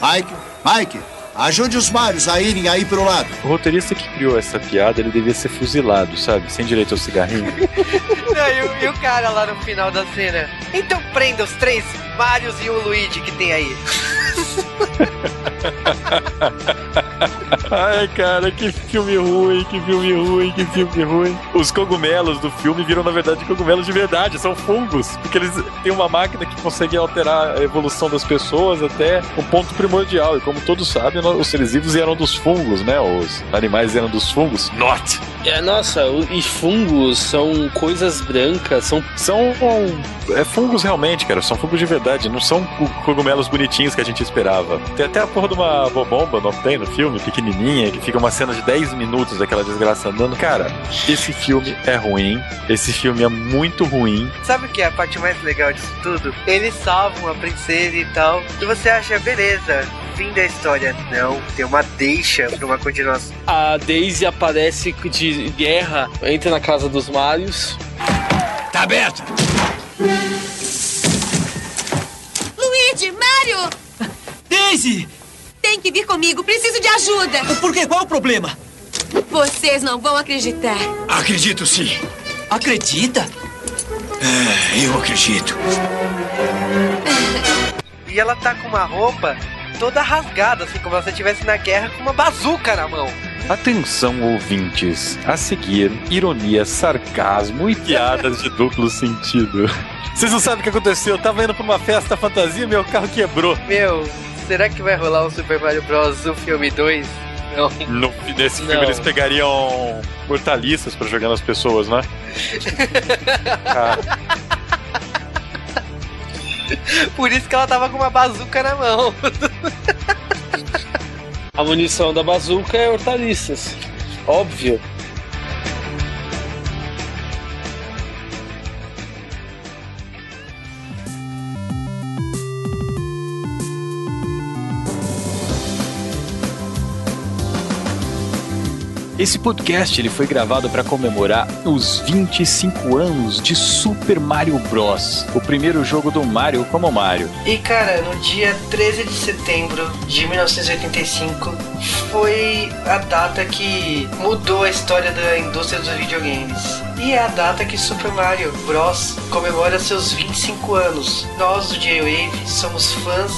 Mike, Mike, ajude os Marios a irem aí pro lado. O roteirista que criou essa piada, ele devia ser fuzilado, sabe? Sem direito ao cigarrinho. (laughs) Não, e, o- e o cara lá no final da cena. Então prenda os três Marios e o Luigi que tem aí. (laughs) Ai, cara, que filme ruim, que filme ruim, que filme ruim. Os cogumelos do filme viram, na verdade, cogumelos de verdade, são fungos. Porque eles têm uma máquina que consegue alterar a evolução das pessoas até o ponto primordial. E como todos sabem, os seres vivos eram dos fungos, né? Os animais eram dos fungos. Not! É, nossa, e fungos são coisas brancas, são. São é, fungos realmente, cara. São fungos de verdade. Não são co- cogumelos bonitinhos que a gente esperava. Tem até a porra de uma bobomba, não tem no filme? Pequenininha, que fica uma cena de 10 minutos daquela desgraça andando. Cara, esse filme é ruim. Esse filme é muito ruim. Sabe o que é a parte mais legal disso tudo? Eles salvam a princesa e tal. E você acha, beleza, fim da história. Não, tem uma deixa pra uma continuação. A Daisy aparece de guerra, entra na casa dos Marios. Tá aberta. Luigi, Mário! Daisy! Tem que vir comigo, preciso de ajuda. Por quê? Qual é o problema? Vocês não vão acreditar. Acredito sim. Acredita? É, eu acredito. (laughs) E ela tá com uma roupa toda rasgada, assim, como se ela estivesse na guerra com uma bazuca na mão. Atenção, ouvintes. A seguir, ironia, sarcasmo e piadas de duplo sentido. Vocês não sabem o que aconteceu? Eu tava indo pra uma festa fantasia e meu carro quebrou. Meu, será que vai rolar o Super Mario Bros. o filme 2? Não. No, nesse filme Não. eles pegariam hortaliças pra jogar nas pessoas, né? (laughs) Por isso que ela tava com uma bazuca na mão. (laughs) A munição da bazuca é hortaliças. Óbvio. Esse podcast ele foi gravado para comemorar os 25 anos de Super Mario Bros. O primeiro jogo do Mario como Mario. E cara, no dia 13 de setembro de 1985 foi a data que mudou a história da indústria dos videogames. E é a data que Super Mario Bros. comemora seus 25 anos. Nós do J-Wave somos fãs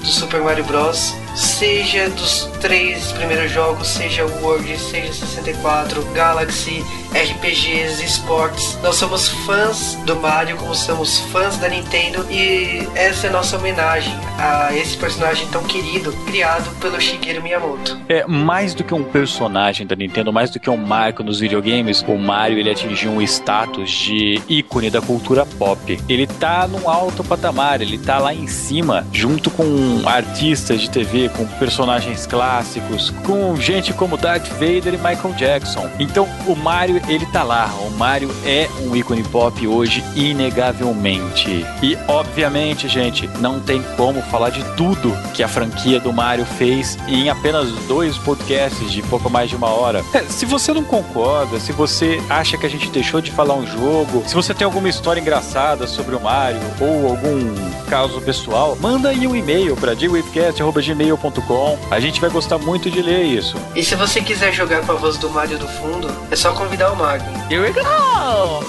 do Super Mario Bros. Seja dos três primeiros jogos, seja World, seja 64, Galaxy, RPGs, esportes. Nós somos fãs do Mario, como somos fãs da Nintendo, e essa é nossa homenagem a esse personagem tão querido, criado pelo Shigeru Miyamoto. É mais do que um personagem da Nintendo, mais do que um marco nos videogames, o Mario ele atingiu um status de ícone da cultura pop. Ele tá num alto patamar, ele tá lá em cima, junto com artistas de TV, com personagens clássicos, com gente como Darth Vader e Michael Jackson. Então o Mario ele tá lá, o Mario é um ícone pop hoje inegavelmente. E obviamente, gente, não tem como falar de tudo que a franquia do Mario fez em apenas dois podcasts de pouco mais de uma hora. É, se você não concorda, se você acha que a gente deixou de falar um jogo, se você tem alguma história engraçada sobre o Mario ou algum caso pessoal, manda aí um e-mail para dwavecast.gmail.com. A gente vai gostar muito de ler isso. E se você quiser jogar com a voz do Mario do fundo, é só convidar o Mago. Here we go!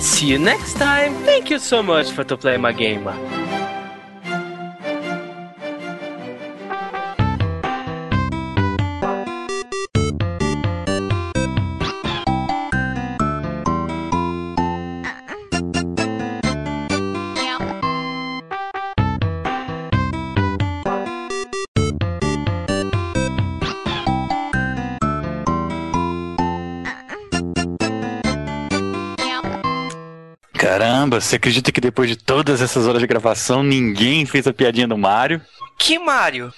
See you next time. Thank you so much for to play my game. Caramba, você acredita que depois de todas essas horas de gravação ninguém fez a piadinha do Mario? Que Mario?